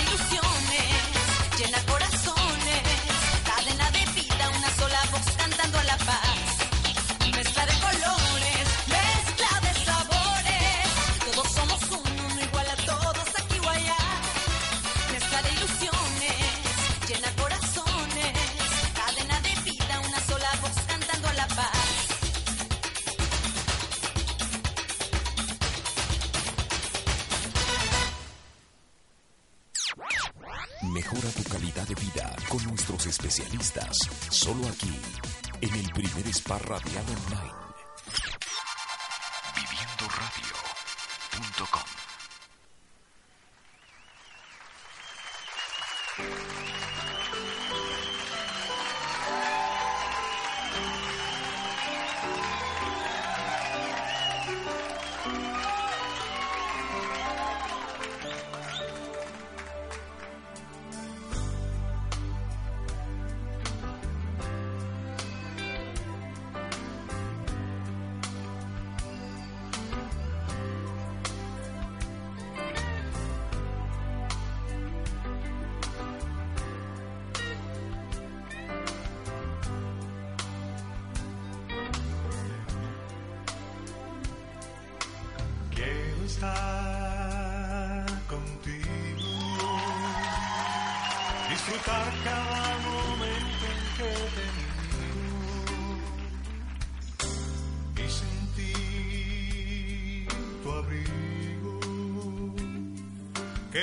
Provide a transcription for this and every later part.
ilusión.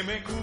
me.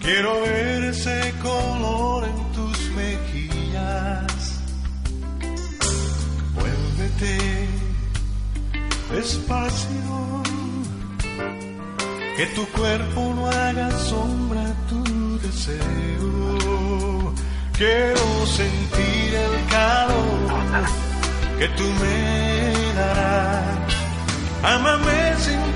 Quiero ver ese color en tus mejillas. Vuélvete despacio. Que tu cuerpo no haga sombra a tu deseo. Quiero sentir el calor que tú me darás. Amame sin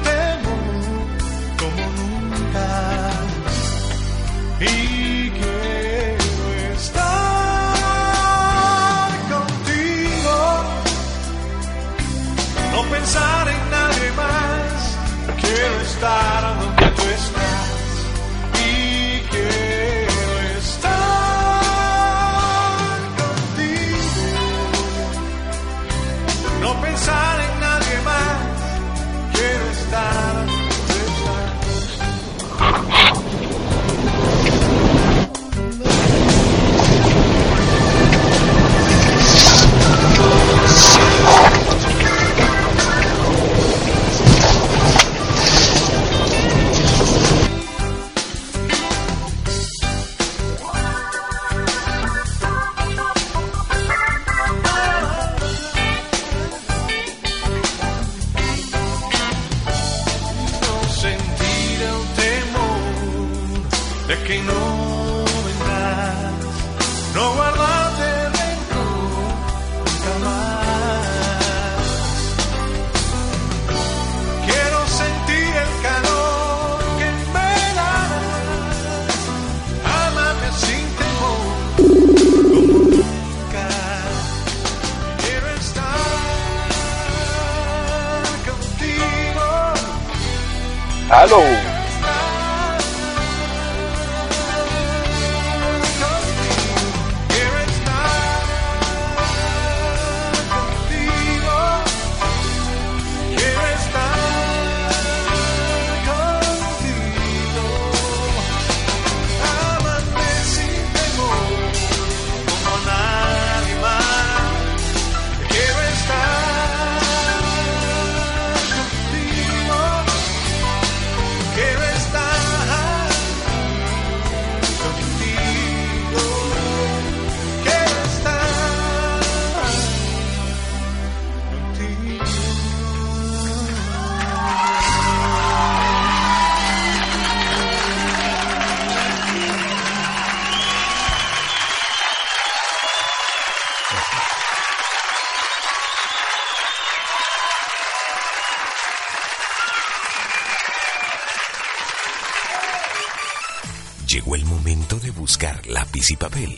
Llegó el momento de buscar lápiz y papel,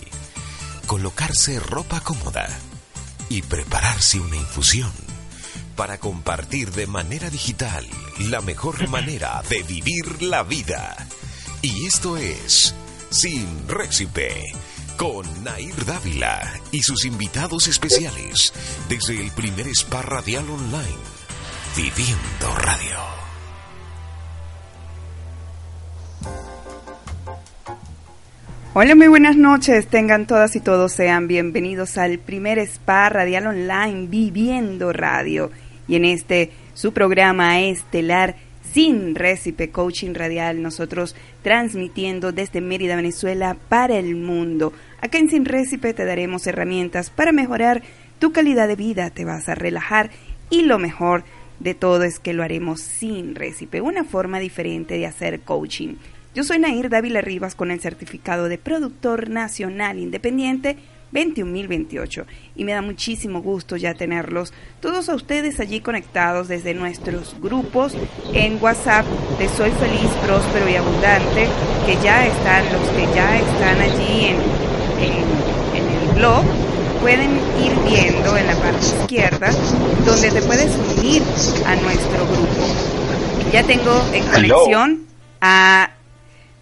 colocarse ropa cómoda y prepararse una infusión para compartir de manera digital la mejor manera de vivir la vida. Y esto es Sin Récipe con Nair Dávila y sus invitados especiales desde el primer spa radial online, Viviendo Radio. Hola, muy buenas noches. Tengan todas y todos sean bienvenidos al primer spa radial online Viviendo Radio. Y en este su programa estelar Sin Récipe Coaching Radial, nosotros transmitiendo desde Mérida, Venezuela para el mundo. Acá en Sin Récipe te daremos herramientas para mejorar tu calidad de vida, te vas a relajar y lo mejor de todo es que lo haremos sin récipe, una forma diferente de hacer coaching. Yo soy Nair Dávila Rivas con el certificado de productor nacional independiente 21028 y me da muchísimo gusto ya tenerlos todos a ustedes allí conectados desde nuestros grupos en WhatsApp de Soy Feliz, Próspero y Abundante que ya están, los que ya están allí en, en, en el blog pueden ir viendo en la parte izquierda donde te puedes unir a nuestro grupo. Ya tengo en conexión a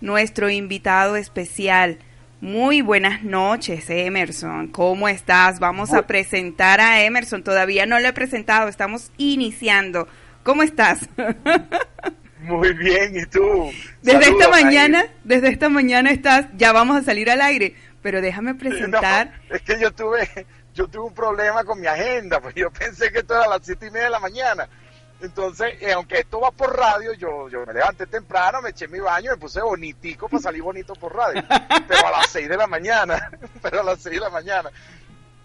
nuestro invitado especial. Muy buenas noches, Emerson. ¿Cómo estás? Vamos a presentar a Emerson. Todavía no lo he presentado, estamos iniciando. ¿Cómo estás? Muy bien, ¿y tú? Desde Saludos, esta mañana, desde esta mañana estás, ya vamos a salir al aire, pero déjame presentar. No, es que yo tuve, yo tuve un problema con mi agenda, pues yo pensé que esto era a las siete y media de la mañana. Entonces, eh, aunque esto va por radio, yo, yo me levanté temprano, me eché mi baño, me puse bonitico para salir bonito por radio. Pero a las seis de la mañana, pero a las seis de la mañana.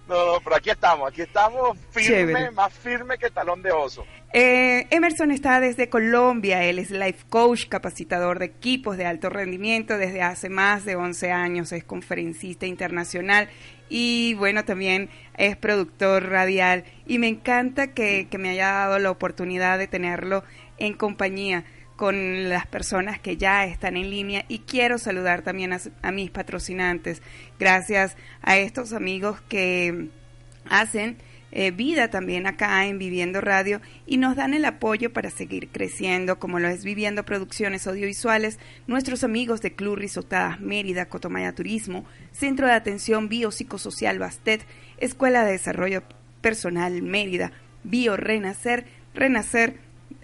No, no, pero aquí estamos, aquí estamos firme, Chévere. más firme que talón de oso. Eh, Emerson está desde Colombia, él es life coach, capacitador de equipos de alto rendimiento desde hace más de 11 años, es conferencista internacional y bueno, también es productor radial y me encanta que, que me haya dado la oportunidad de tenerlo en compañía con las personas que ya están en línea y quiero saludar también a, a mis patrocinantes. Gracias a estos amigos que hacen eh, vida también acá en Viviendo Radio y nos dan el apoyo para seguir creciendo, como lo es Viviendo Producciones Audiovisuales, nuestros amigos de Club Risotadas Mérida, Cotomaya Turismo, Centro de Atención Biopsicosocial Bastet, Escuela de Desarrollo Personal Mérida, Bio Renacer, Renacer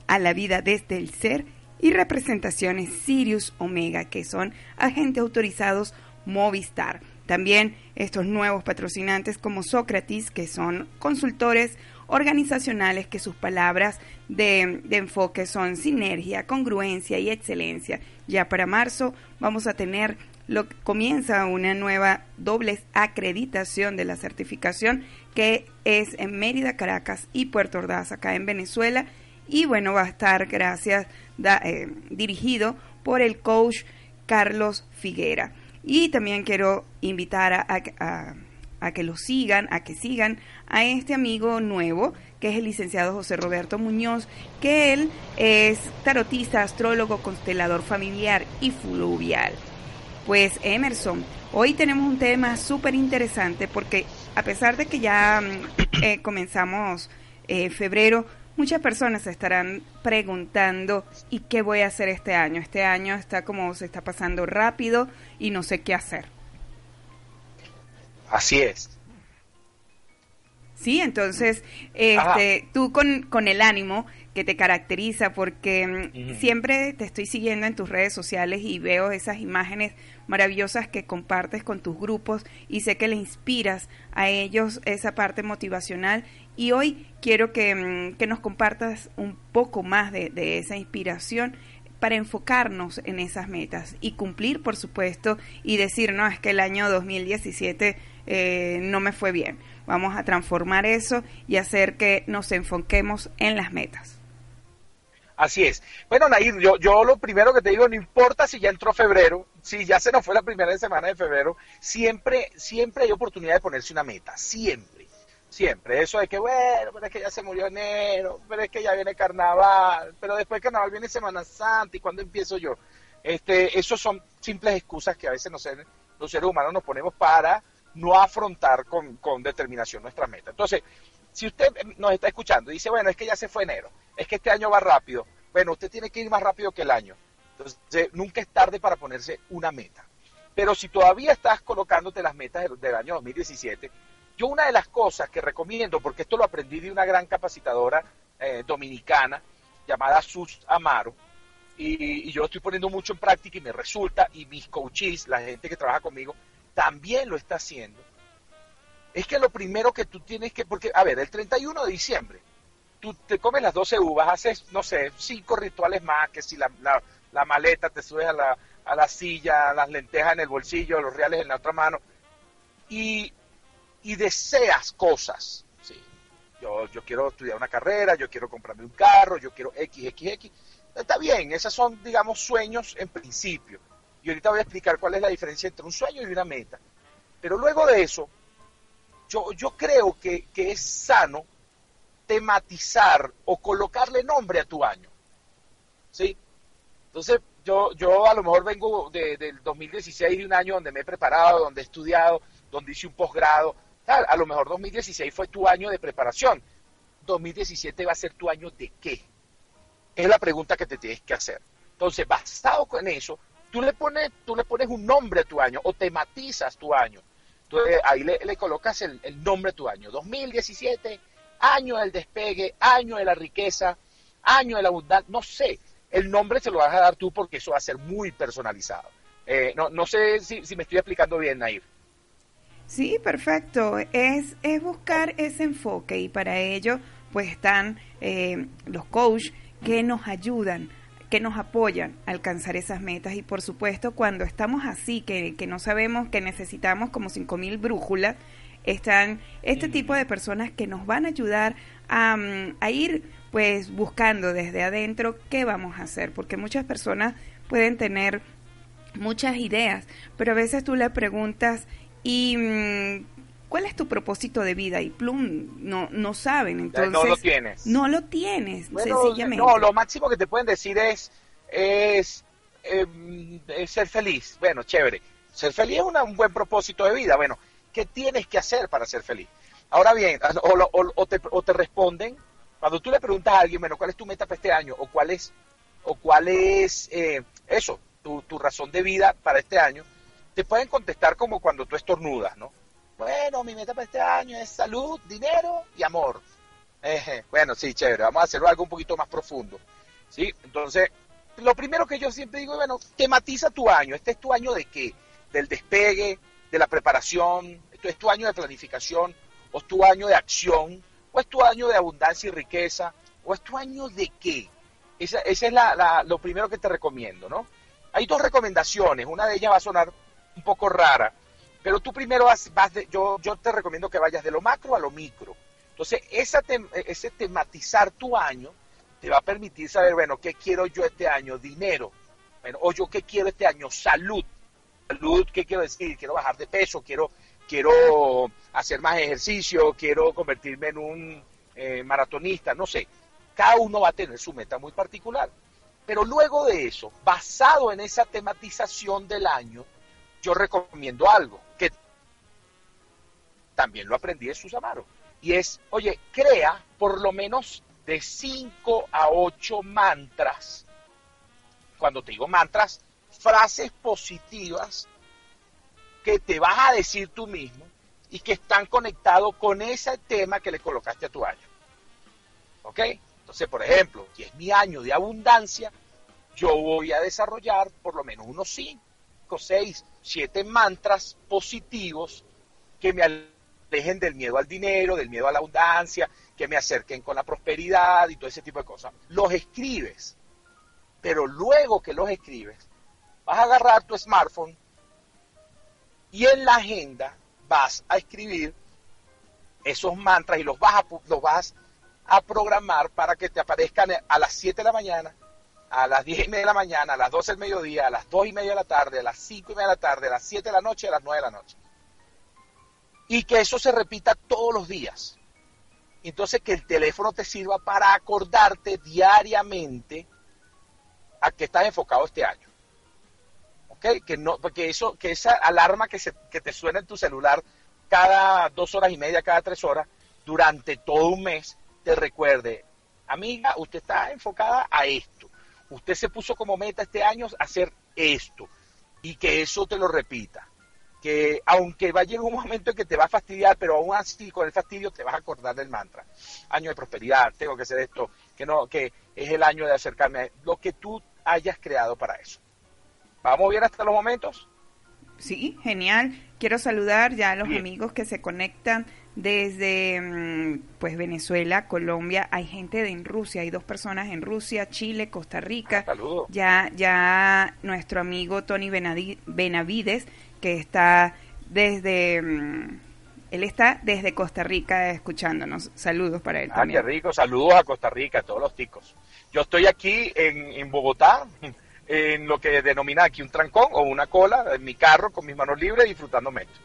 a la vida desde el ser y representaciones Sirius Omega, que son agentes autorizados Movistar. También estos nuevos patrocinantes como Sócrates, que son consultores organizacionales que sus palabras de, enfoque son sinergia, congruencia y excelencia. Ya para marzo vamos a tener lo comienza una nueva doble acreditación de la certificación que es en Mérida, Caracas y Puerto Ordaz acá en Venezuela y bueno va a estar gracias da, eh, dirigido por el coach Carlos Figuera. Y también quiero invitar a, que lo sigan, a que sigan a este amigo nuevo, que es el licenciado José Roberto Muñoz, que él es tarotista, astrólogo, constelador familiar y fluvial. Pues Emerson, hoy tenemos un tema súper interesante porque a pesar de que ya eh, comenzamos eh, febrero, Muchas personas se estarán preguntando, ¿y qué voy a hacer este año? Este año está como se está pasando rápido y no sé qué hacer. Así es. Sí, entonces, este, tú con, con el ánimo que te caracteriza, porque mm, siempre te estoy siguiendo en tus redes sociales y veo esas imágenes maravillosas que compartes con tus grupos y sé que le inspiras a ellos esa parte motivacional y hoy quiero que, mm, que nos compartas un poco más de, de esa inspiración para enfocarnos en esas metas y cumplir, por supuesto, y decir, no, es que el año 2017 eh, no me fue bien. Vamos a transformar eso y hacer que nos enfoquemos en las metas. Así es. Bueno, Nair, yo, yo lo primero que te digo, no importa si ya entró febrero, si ya se nos fue la primera semana de febrero, siempre, siempre hay oportunidad de ponerse una meta, siempre, siempre. Eso de que, bueno, pero es que ya se murió enero, pero es que ya viene carnaval, pero después de carnaval viene Semana Santa y cuando empiezo yo. Este, esos son simples excusas que a veces los los seres humanos nos ponemos para no afrontar con, con determinación nuestra meta. Entonces, si usted nos está escuchando y dice, bueno, es que ya se fue enero, es que este año va rápido, bueno, usted tiene que ir más rápido que el año. Entonces, nunca es tarde para ponerse una meta. Pero si todavía estás colocándote las metas del, año 2017, yo una de las cosas que recomiendo, porque esto lo aprendí de una gran capacitadora eh, dominicana llamada Sus Amaro, y, yo lo estoy poniendo mucho en práctica y me resulta, y mis coaches, la gente que trabaja conmigo, también lo está haciendo, es que lo primero que tú tienes que, porque, a ver, el 31 de diciembre, tú te comes las 12 uvas, haces, no sé, cinco rituales más, que si la, la, maleta, te subes a la, a la silla, las lentejas en el bolsillo, los reales en la otra mano, y, y deseas cosas. ¿sí? Yo, yo quiero estudiar una carrera, yo quiero comprarme un carro, yo quiero X. Está bien, esos son, digamos, sueños en principio y ahorita voy a explicar cuál es la diferencia entre un sueño y una meta. Pero luego de eso, yo, yo creo que, es sano tematizar o colocarle nombre a tu año. ¿Sí? Entonces, yo, yo a lo mejor vengo de, del 2016, de un año donde me he preparado, donde he estudiado, donde hice un posgrado. A lo mejor 2016 fue tu año de preparación. 2017 va a ser tu año de qué? Es la pregunta que te tienes que hacer. Entonces, basado con eso, tú le pones, tú le pones un nombre a tu año o tematizas tu año. Ahí le, colocas el, nombre a tu año. 2017, año del despegue, año de la riqueza, año de la abundancia, no sé. El nombre se lo vas a dar tú porque eso va a ser muy personalizado. Eh, no, no sé si, me estoy explicando bien, Nair. Sí, perfecto. Es, es buscar ese enfoque y para ello pues están eh, los coaches que nos ayudan que nos apoyan a alcanzar esas metas y por supuesto cuando estamos así, que, que no sabemos que necesitamos como 5.000 brújulas, están este tipo de personas que nos van a ayudar a, mm, a, ir pues buscando desde adentro qué vamos a hacer, porque muchas personas pueden tener muchas ideas, pero a veces tú le preguntas y mm, ¿cuál es tu propósito de vida? Y plum, no, no saben. Entonces, no lo tienes. No lo tienes, sencillamente. No, lo máximo que te pueden decir es, es, em, ser feliz. Bueno, chévere. Ser feliz es un buen propósito de vida. Bueno, ¿qué tienes que hacer para ser feliz? Ahora bien, o, te, o te responden, cuando tú le preguntas a alguien, bueno, ¿cuál es tu meta para este año? O cuál es, o cuál es eh, eso, tu, tu razón de vida para este año, te pueden contestar como cuando tú estornudas, ¿no? Bueno, mi meta para este año es salud, dinero y amor. bueno, sí, chévere, vamos a hacerlo algo un poquito más profundo. ¿sí? Entonces, lo primero que yo siempre digo bueno, tematiza tu año. ¿Este es tu año de qué? Del despegue, de la preparación, ¿esto es tu año de planificación, o es tu año de acción, o es tu año de abundancia y riqueza, o es tu año de qué. Esa, esa es la, lo primero que te recomiendo, ¿no? Hay dos recomendaciones, una de ellas va a sonar un poco rara, pero tú primero vas, de, yo, yo te recomiendo que vayas de lo macro a lo micro. Entonces, esa ese tematizar tu año te va a permitir saber, bueno, ¿qué quiero yo este año? Dinero. Bueno, o yo qué quiero este año? Salud. Salud, ¿qué quiero decir? Quiero bajar de peso, quiero, quiero hacer más ejercicio, quiero convertirme en un eh, maratonista, no sé. Cada uno va a tener su meta muy particular. Pero luego de eso, basado en esa tematización del año, yo recomiendo algo que también lo aprendí de Susamaro. Y es, oye, crea por lo menos de 5 a 8 mantras. Cuando te digo mantras, frases positivas que te vas a decir tú mismo y que están conectados con ese tema que le colocaste a tu año. ¿Ok? Entonces, por ejemplo, si es mi año de abundancia, yo voy a desarrollar por lo menos unos 5, 6, 7 mantras positivos que me alejen del miedo al dinero, del miedo a la abundancia, que me acerquen con la prosperidad y todo ese tipo de cosas. Los escribes, pero luego que los escribes, vas a agarrar tu smartphone y en la agenda vas a escribir esos mantras y los vas a, los vas a programar para que te aparezcan a las 7 de la mañana, a las 10 y media de la mañana, a las 12 del mediodía, a las 2 y media de la tarde, a las 5 y media de la tarde, a las 7 de la noche, a las 9 de la noche. Y que eso se repita todos los días. Entonces que el teléfono te sirva para acordarte diariamente a que estás enfocado este año. ¿Ok? Que no, porque eso, que esa alarma que, se, que te suena en tu celular cada dos horas y media, cada tres horas, durante todo un mes, te recuerde, amiga, usted está enfocada a esto. Usted se puso como meta este año hacer esto. Y que eso te lo repita. Que aunque va a llegar un momento en que te va a fastidiar, pero aún así con el fastidio te vas a acordar del mantra. Año de prosperidad, tengo que hacer esto, que no, que es el año de acercarme a lo que tú hayas creado para eso. ¿Vamos bien hasta los momentos? Sí, genial. Quiero saludar ya a los amigos que se conectan desde mm, pues Venezuela, Colombia, hay gente de en Rusia, hay dos personas en Rusia, Chile, Costa Rica. Saludos. Ya ya nuestro amigo Tony Benavides que está desde mm, él está desde Costa Rica escuchándonos. Saludos para él Ah, también. qué rico. Saludos a Costa Rica, a todos los ticos. Yo estoy aquí en, en Bogotá, en lo que denomina aquí un trancón o una cola, en mi carro con mis manos libres disfrutándome esto.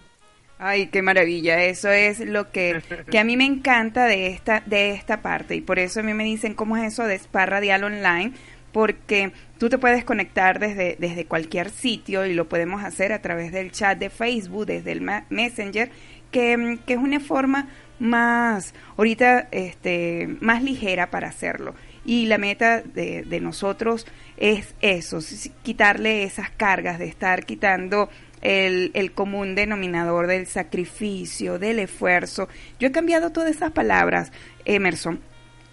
Ay, qué maravilla. Eso es lo que, que a mí me encanta de esta, de esta parte. Y por eso a mí me dicen cómo es eso de Spa Radial Online. Porque tú te puedes conectar desde, desde cualquier sitio y lo podemos hacer a través del chat de Facebook, desde el Messenger, que, que es una forma más, ahorita, este, más ligera para hacerlo. Y la meta de, de nosotros es eso, quitarle esas cargas de estar quitando el, el común denominador del sacrificio, del esfuerzo. Yo he cambiado todas esas palabras, Emerson,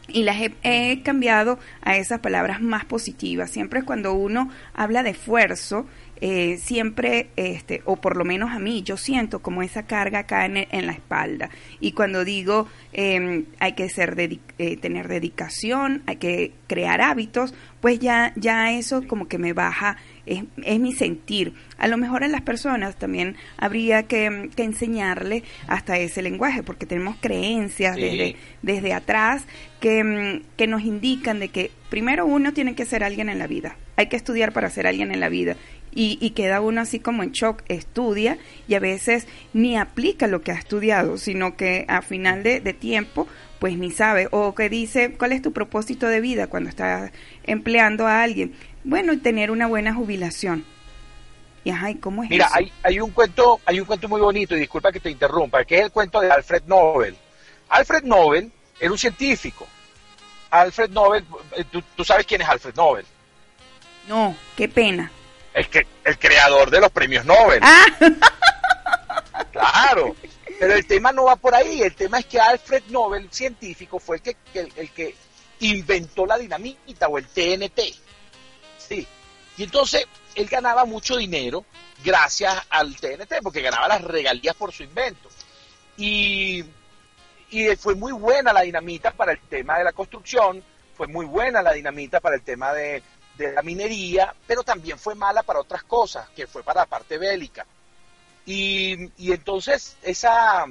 y las he, he cambiado a esas palabras más positivas. Siempre cuando uno habla de esfuerzo, eh, siempre, este, o por lo menos a mí, yo siento como esa carga acá en, en la espalda. Y cuando digo eh, hay que ser eh, tener dedicación, hay que crear hábitos, pues ya, ya eso como que me baja, es, es mi sentir. A lo mejor a las personas también habría que, que enseñarle hasta ese lenguaje, porque tenemos creencias Sí. desde, desde atrás que, mm, que nos indican de que primero uno tiene que ser alguien en la vida, hay que estudiar para ser alguien en la vida. Y, y queda uno así como en shock, estudia y a veces ni aplica lo que ha estudiado, sino que a final de, de tiempo pues ni sabe, o que dice, ¿cuál es tu propósito de vida cuando estás empleando a alguien? Bueno, tener una buena jubilación. Y ajá, ¿y cómo es Mira, eso? hay, hay un cuento, hay un cuento muy bonito, y disculpa que te interrumpa, que es el cuento de Alfred Nobel. Alfred Nobel era un científico. Alfred Nobel, eh, tú, tú sabes quién es Alfred Nobel, No, qué pena. El que el creador de los premios Nobel. Ah, Claro. Pero el tema no va por ahí. El tema es que Alfred Nobel, científico, fue el que, el, el que inventó la dinamita o el TNT. Sí. Y entonces él ganaba mucho dinero gracias al TNT, porque ganaba las regalías por su invento. Y, y fue muy buena la dinamita para el tema de la construcción, fue muy buena la dinamita para el tema de, de la minería, pero también fue mala para otras cosas, que fue para la parte bélica. Y, y entonces esa,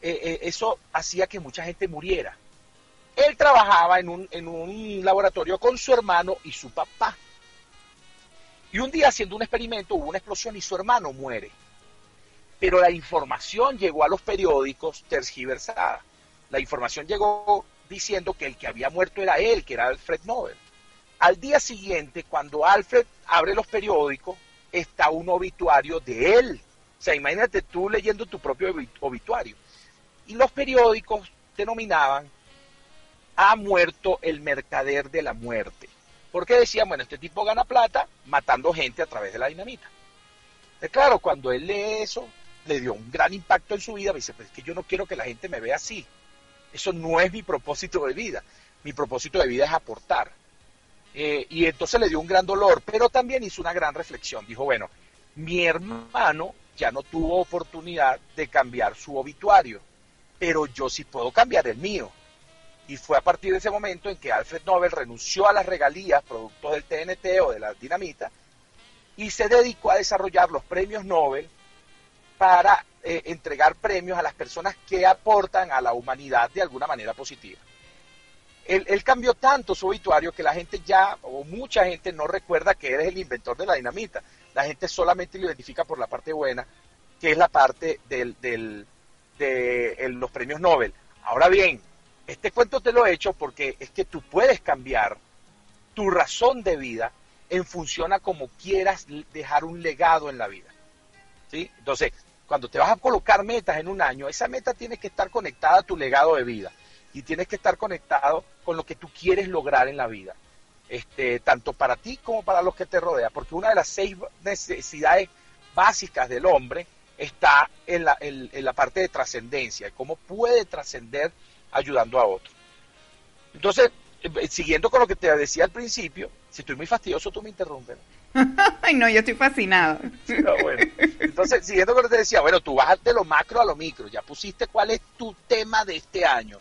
eh, eh, eso hacía que mucha gente muriera. Él trabajaba en un, en un laboratorio con su hermano y su papá. Y un día haciendo un experimento hubo una explosión y su hermano muere. Pero la información llegó a los periódicos tergiversada. La información llegó diciendo que el que había muerto era él, que era Alfred Nobel. Al día siguiente, cuando Alfred abre los periódicos, está un obituario de él. O sea, imagínate tú leyendo tu propio obi- obituario. Y los periódicos denominaban ha muerto el mercader de la muerte. Porque decían, bueno, este tipo gana plata matando gente a través de la dinamita. Eh, claro, cuando él lee eso, le dio un gran impacto en su vida, me dice, pues es que yo no quiero que la gente me vea así. Eso no es mi propósito de vida. Mi propósito de vida es aportar. Eh, y entonces le dio un gran dolor, pero también hizo una gran reflexión. Dijo, bueno, mi hermano ya no tuvo oportunidad de cambiar su obituario, pero yo sí puedo cambiar el mío. Y fue a partir de ese momento en que Alfred Nobel renunció a las regalías productos del TNT o de la dinamita y se dedicó a desarrollar los premios Nobel para eh, entregar premios a las personas que aportan a la humanidad de alguna manera positiva. Él, él, cambió tanto su obituario que la gente ya, o mucha gente, no recuerda que eres el inventor de la dinamita. La gente solamente lo identifica por la parte buena, que es la parte del, del, de los premios Nobel. Ahora bien, este cuento te lo he hecho porque es que tú puedes cambiar tu razón de vida en función a como quieras dejar un legado en la vida. ¿sí? Entonces, cuando te vas a colocar metas en un año, esa meta tiene que estar conectada a tu legado de vida y tienes que estar conectado con lo que tú quieres lograr en la vida, este, tanto para ti como para los que te rodean, porque una de las seis necesidades básicas del hombre está en la, en, en la parte de trascendencia, cómo puede trascender ayudando a otros. Entonces, siguiendo con lo que te decía al principio, si estoy muy fastidioso, tú me interrumpes. Ay, no, yo estoy fascinado. No, bueno. Entonces, siguiendo con lo que te decía, bueno, tú vas de lo macro a lo micro, ya pusiste cuál es tu tema de este año.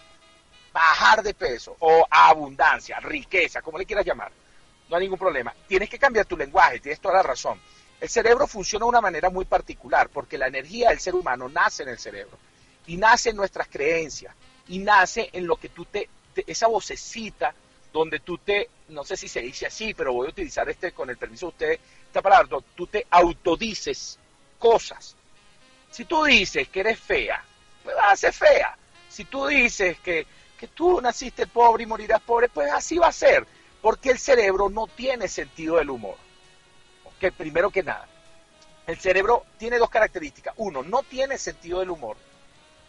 Bajar de peso o abundancia, riqueza, como le quieras llamar. No hay ningún problema. Tienes que cambiar tu lenguaje, tienes toda la razón. El cerebro funciona de una manera muy particular porque la energía del ser humano nace en el cerebro y nace en nuestras creencias y nace en lo que tú te, esa vocecita donde tú te, no sé si se dice así, pero voy a utilizar este con el permiso de ustedes, esta palabra, tú te autodices cosas. Si tú dices que eres fea, pues vas a ser fea. Si tú dices que, tú naciste pobre y morirás pobre, pues así va a ser, porque el cerebro no tiene sentido del humor. Que primero que nada, el cerebro tiene dos características. Uno, no tiene sentido del humor.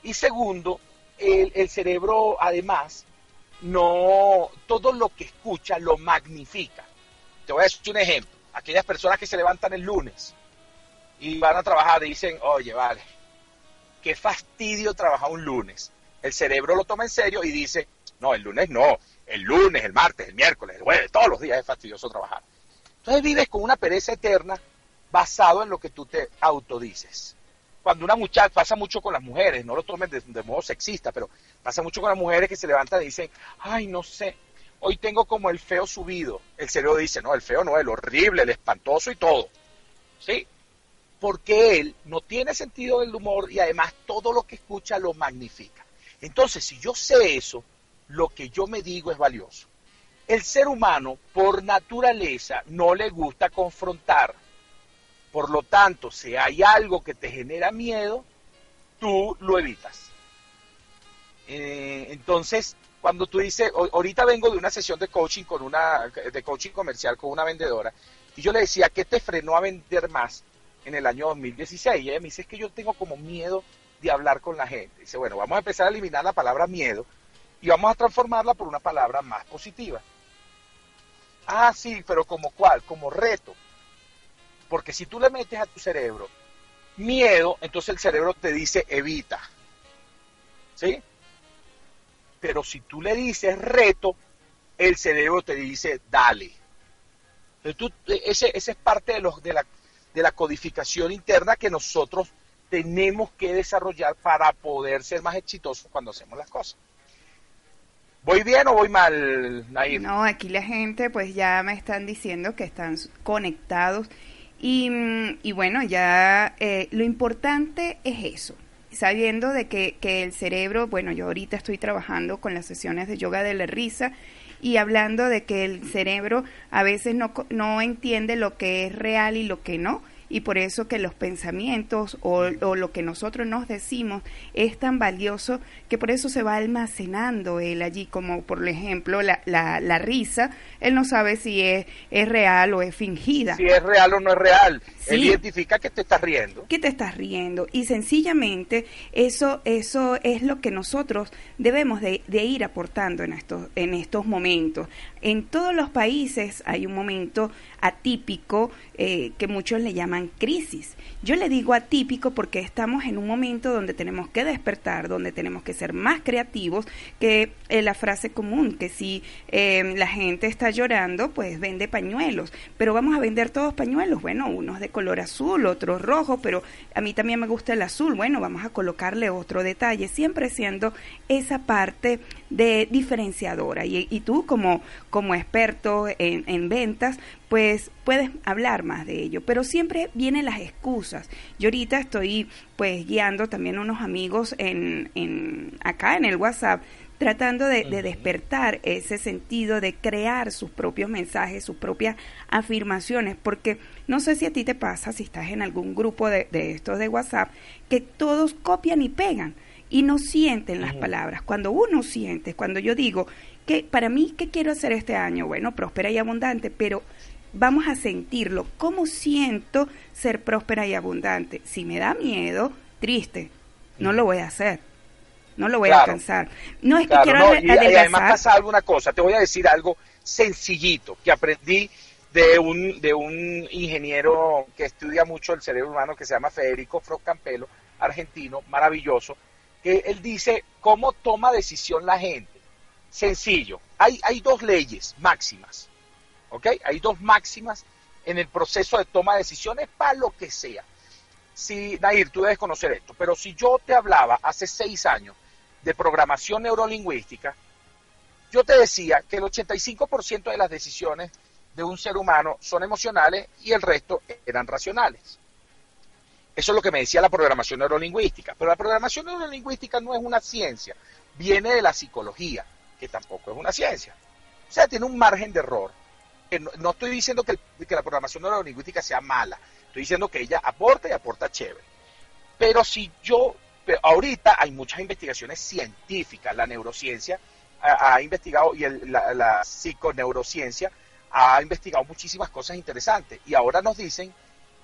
Y segundo, el, el cerebro además no todo lo que escucha lo magnifica. Te voy a decir un ejemplo. Aquellas personas que se levantan el lunes y van a trabajar y dicen, oye, vale, qué fastidio trabajar un lunes. El cerebro lo toma en serio y dice, no, el lunes no, el lunes, el martes, el miércoles, el jueves, todos los días es fastidioso trabajar. Entonces vives con una pereza eterna basado en lo que tú te autodices cuando una muchacha, pasa mucho con las mujeres, no lo tomen de, de, modo sexista, pero pasa mucho con las mujeres que se levantan y dicen, ay, no sé, hoy tengo como el feo subido. El cerebro dice, no, el feo no, el horrible, el espantoso y todo. ¿Sí? Porque él no tiene sentido del humor y además todo lo que escucha lo magnifica. Entonces, si yo sé eso, lo que yo me digo es valioso. El ser humano, por naturaleza, no le gusta confrontar por lo tanto, si hay algo que te genera miedo, tú lo evitas. Eh, entonces, cuando tú dices, ahorita vengo de una sesión de coaching con una, de coaching comercial con una vendedora, y yo le decía, ¿qué te frenó a vender más en el año 2016? Y ella me dice, es que yo tengo como miedo de hablar con la gente. Dice, bueno, vamos a empezar a eliminar la palabra miedo y vamos a transformarla por una palabra más positiva. Ah, sí, pero como cuál, como reto. Porque si tú le metes a tu cerebro miedo, entonces el cerebro te dice evita. ¿Sí? Pero si tú le dices reto, el cerebro te dice dale. Entonces tú, ese, ese es parte de, los, de, la, de la codificación interna que nosotros tenemos que desarrollar para poder ser más exitosos cuando hacemos las cosas. ¿Voy bien o voy mal, Nair? No, aquí la gente pues ya me están diciendo que están conectados y, y bueno, ya eh, lo importante es eso, sabiendo de que, que, el cerebro, bueno, yo ahorita estoy trabajando con las sesiones de yoga de la risa y hablando de que el cerebro a veces no, no entiende lo que es real y lo que no. Y por eso que los pensamientos o, lo que nosotros nos decimos es tan valioso que por eso se va almacenando él allí, como por ejemplo la, la, risa, él no sabe si es, es real o es fingida. Si es real o no es real, él identifica que te estás riendo. Que te estás riendo y sencillamente eso, eso es lo que nosotros debemos de, de ir aportando en estos, en estos momentos. En todos los países hay un momento atípico eh, que muchos le llaman crisis. Yo le digo atípico porque estamos en un momento donde tenemos que despertar, donde tenemos que ser más creativos que eh, la frase común, que si eh, la gente está llorando, pues vende pañuelos, pero vamos a vender todos pañuelos, bueno, unos de color azul, otros rojos, pero a mí también me gusta el azul, bueno, vamos a colocarle otro detalle, siempre siendo esa parte de diferenciadora. Y, y tú como, como experto en, en ventas, pues puedes hablar más de ello, pero siempre vienen las excusas. Yo ahorita estoy pues guiando también unos amigos en, en acá en el WhatsApp tratando de, despertar ese sentido de crear sus propios mensajes, sus propias afirmaciones, porque no sé si a ti te pasa, si estás en algún grupo de, de estos de WhatsApp, que todos copian y pegan y no sienten las palabras. Cuando uno siente, cuando yo digo que para mí, ¿qué quiero hacer este año? Bueno, próspera y abundante, pero vamos a sentirlo. ¿Cómo siento ser próspera y abundante? Si me da miedo, triste, no lo voy a hacer. No lo voy a alcanzar. No es que quiero y, además pasa alguna cosa. Te voy a decir algo sencillito que aprendí de un, de un ingeniero que estudia mucho el cerebro humano que se llama Federico Campelo, argentino, maravilloso, él dice cómo toma decisión la gente. Sencillo. Hay, hay dos leyes máximas. ¿Ok? Hay dos máximas en el proceso de toma de decisiones para lo que sea. Si, Nair, tú debes conocer esto, pero si yo te hablaba hace seis años de programación neurolingüística, yo te decía que el 85% de las decisiones de un ser humano son emocionales y el resto eran racionales. Eso es lo que me decía la programación neurolingüística. Pero la programación neurolingüística no es una ciencia, viene de la psicología, que tampoco es una ciencia. O sea, tiene un margen de error no, estoy diciendo que, la programación neurolingüística sea mala, estoy diciendo que ella aporta y aporta chévere. Pero si yo, ahorita hay muchas investigaciones científicas, la neurociencia ha, investigado y la, la psiconeurociencia ha investigado muchísimas cosas interesantes y ahora nos dicen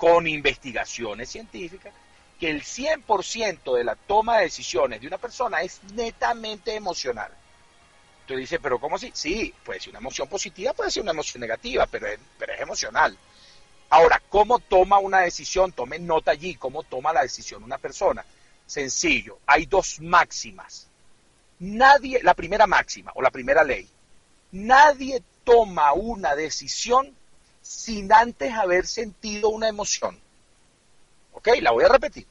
con investigaciones científicas que el 100% de la toma de decisiones de una persona es netamente emocional. Tú dices, pero ¿cómo así? Sí, puede ser una emoción positiva, puede ser una emoción negativa, pero es, pero es emocional. Ahora, ¿cómo toma una decisión? Tome nota allí, ¿cómo toma la decisión una persona? Sencillo, hay dos máximas. Nadie, la primera máxima o la primera ley, nadie toma una decisión sin antes haber sentido una emoción. ¿Ok? La voy a repetir.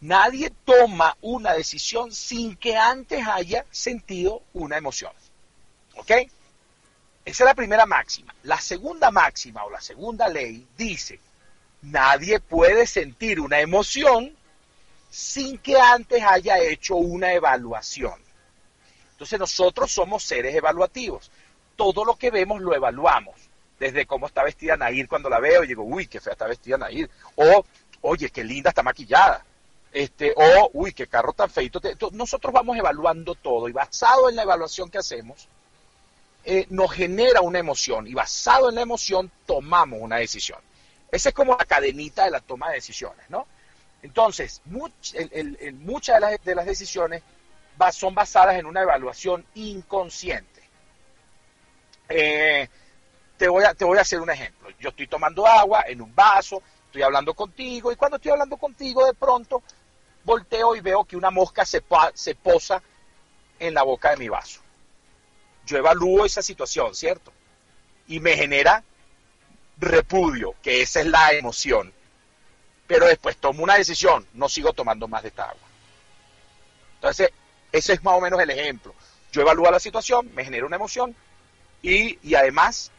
Nadie toma una decisión sin que antes haya sentido una emoción. ¿Ok? Esa es la primera máxima. La segunda máxima o la segunda ley dice, nadie puede sentir una emoción sin que antes haya hecho una evaluación. Entonces nosotros somos seres evaluativos. Todo lo que vemos lo evaluamos. Desde cómo está vestida Nair cuando la veo y digo, uy, qué fea está vestida Nair. O, oye, qué linda está maquillada este, o, uy, qué carro tan feito. Nosotros vamos evaluando todo y basado en la evaluación que hacemos, eh, nos genera una emoción y basado en la emoción tomamos una decisión. Esa es como la cadenita de la toma de decisiones, ¿no? Entonces, muchas de las, de las decisiones son basadas en una evaluación inconsciente. Eh, te, voy a, te voy a hacer un ejemplo. Yo estoy tomando agua en un vaso, estoy hablando contigo y cuando estoy hablando contigo de pronto volteo y veo que una mosca se, se posa en la boca de mi vaso. Yo evalúo esa situación, ¿cierto? Y me genera repudio, que esa es la emoción. Pero después tomo una decisión, no sigo tomando más de esta agua. Entonces, ese es más o menos el ejemplo. Yo evalúo la situación, me genera una emoción y, y además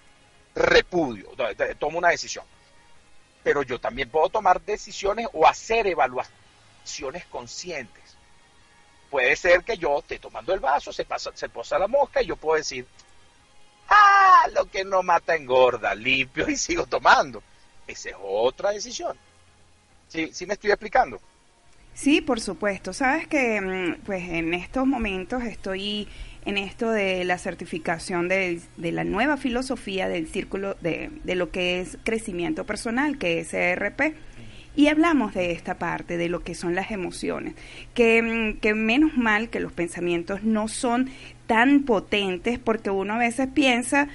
repudio, tomo una decisión. Pero yo también puedo tomar decisiones o hacer evaluaciones conscientes. Puede ser que yo esté tomando el vaso, se, pasa, se posa la mosca y yo puedo decir, ah, lo que no mata engorda, limpio y sigo tomando. esa es otra decisión. ¿Sí, sí me estoy explicando? Sí, por supuesto. Sabes que mm, pues en estos momentos estoy en esto de la certificación de, de la nueva filosofía del círculo de, de, lo que es crecimiento personal, que es ERP. Y hablamos de esta parte, de lo que son las emociones, que, mm, que menos mal que los pensamientos no son tan potentes porque uno a veces piensa,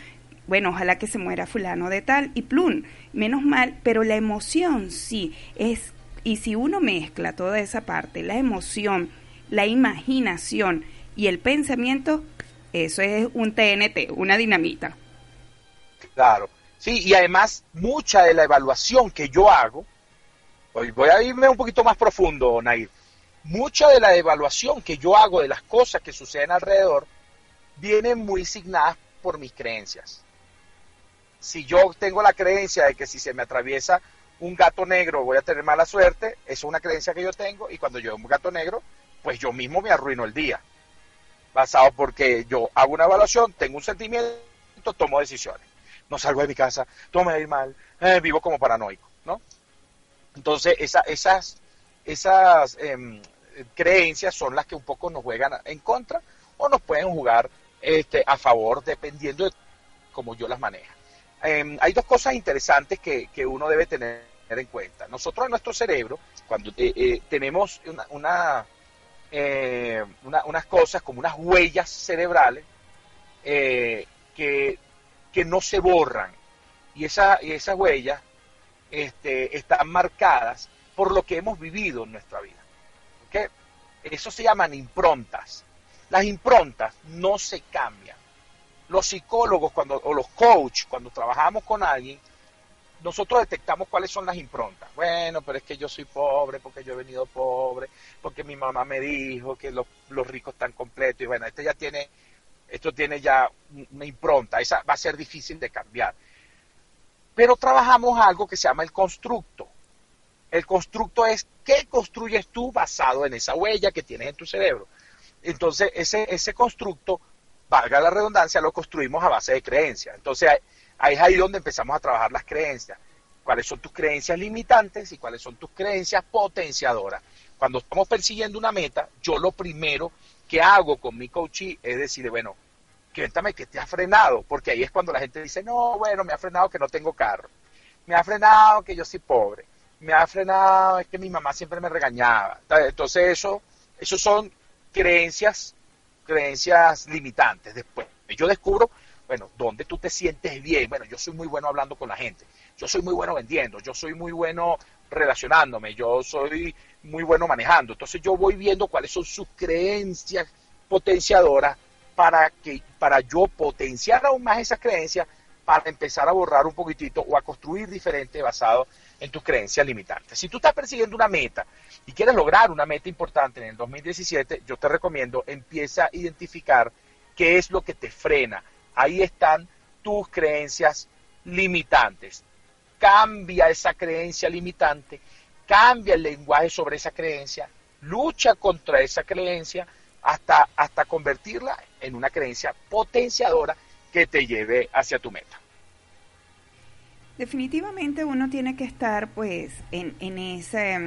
bueno, ojalá que se muera fulano de tal y plum, menos mal, pero la emoción sí es, y si uno mezcla toda esa parte, la emoción, la imaginación y el pensamiento, eso es un TNT, una dinamita. Claro, sí, y además mucha de la evaluación que yo hago, hoy voy a irme un poquito más profundo, Nair, mucha de la evaluación que yo hago de las cosas que suceden alrededor, vienen muy signadas por mis creencias. Si yo tengo la creencia de que si se me atraviesa un gato negro voy a tener mala suerte, es una creencia que yo tengo y cuando yo veo un gato negro, pues yo mismo me arruino el día. Basado porque yo hago una evaluación, tengo un sentimiento, tomo decisiones. No salgo de mi casa, todo me va a ir mal, eh, vivo como paranoico, ¿no? Entonces, esa, esas, esas eh, creencias son las que un poco nos juegan en contra o nos pueden jugar este, a favor dependiendo de cómo yo las manejo. Eh, hay dos cosas interesantes que, que, uno debe tener en cuenta. Nosotros en nuestro cerebro, cuando eh, tenemos una, una, una, unas cosas como unas huellas cerebrales que, que, no se borran, y, esa, y esas huellas este, están marcadas por lo que hemos vivido en nuestra vida. Eso se llaman improntas. Las improntas no se cambian. Los psicólogos cuando, o los coaches, cuando trabajamos con alguien, nosotros detectamos cuáles son las improntas. Bueno, pero es que yo soy pobre, porque yo he venido pobre, porque mi mamá me dijo que los, los ricos están completos. Y bueno, este ya tiene, esto tiene ya una impronta. Esa va a ser difícil de cambiar. Pero trabajamos algo que se llama el constructo. El constructo es qué construyes tú basado en esa huella que tienes en tu cerebro. Entonces, ese, ese constructo, valga la redundancia, lo construimos a base de creencias. Entonces, ahí es ahí donde empezamos a trabajar las creencias. ¿Cuáles son tus creencias limitantes y cuáles son tus creencias potenciadoras? Cuando estamos persiguiendo una meta, yo lo primero que hago con mi coachee es decirle, bueno, cuéntame que te ha frenado, porque ahí es cuando la gente dice, no, bueno, me ha frenado que no tengo carro, me ha frenado que yo soy pobre, me ha frenado es que mi mamá siempre me regañaba. Entonces eso, esos son creencias, creencias limitantes. Después, yo descubro, bueno, dónde tú te sientes bien. Bueno, yo soy muy bueno hablando con la gente, yo soy muy bueno vendiendo, yo soy muy bueno relacionándome, yo soy muy bueno manejando. Entonces yo voy viendo cuáles son sus creencias potenciadoras para que para yo potenciar aún más esas creencias para empezar a borrar un poquitito o a construir diferente basado en tus creencias limitantes. Si tú estás persiguiendo una meta y quieres lograr una meta importante en el 2017, yo te recomiendo empieza a identificar qué es lo que te frena. Ahí están tus creencias limitantes. Cambia esa creencia limitante, cambia el lenguaje sobre esa creencia, lucha contra esa creencia hasta, hasta convertirla en una creencia potenciadora que te lleve hacia tu meta. Definitivamente uno tiene que estar pues en, en ese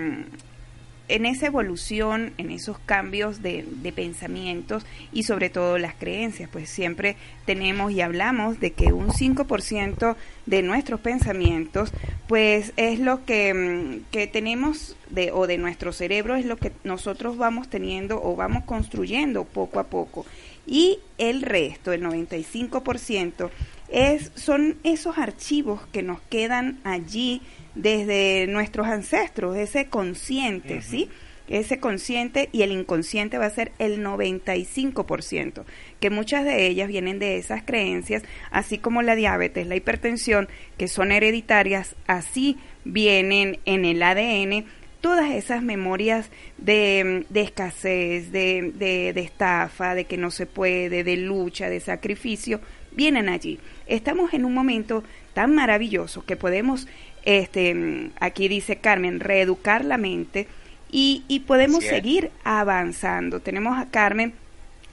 en esa evolución, en esos cambios de, de, pensamientos y sobre todo las creencias, pues siempre tenemos y hablamos de que un 5% de nuestros pensamientos, pues es lo que, que tenemos de, o de nuestro cerebro, es lo que nosotros vamos teniendo o vamos construyendo poco a poco. Y el resto, el 95%, es, son esos archivos que nos quedan allí desde nuestros ancestros, ese consciente, ¿sí? Ese consciente y el inconsciente va a ser el 95%, que muchas de ellas vienen de esas creencias, así como la diabetes, la hipertensión, que son hereditarias, así vienen en el ADN todas esas memorias de, de escasez, de, de, de, estafa, de que no se puede, de lucha, de sacrificio, vienen allí. Estamos en un momento tan maravilloso que podemos este, aquí dice Carmen, reeducar la mente y, y podemos seguir avanzando. Tenemos a Carmen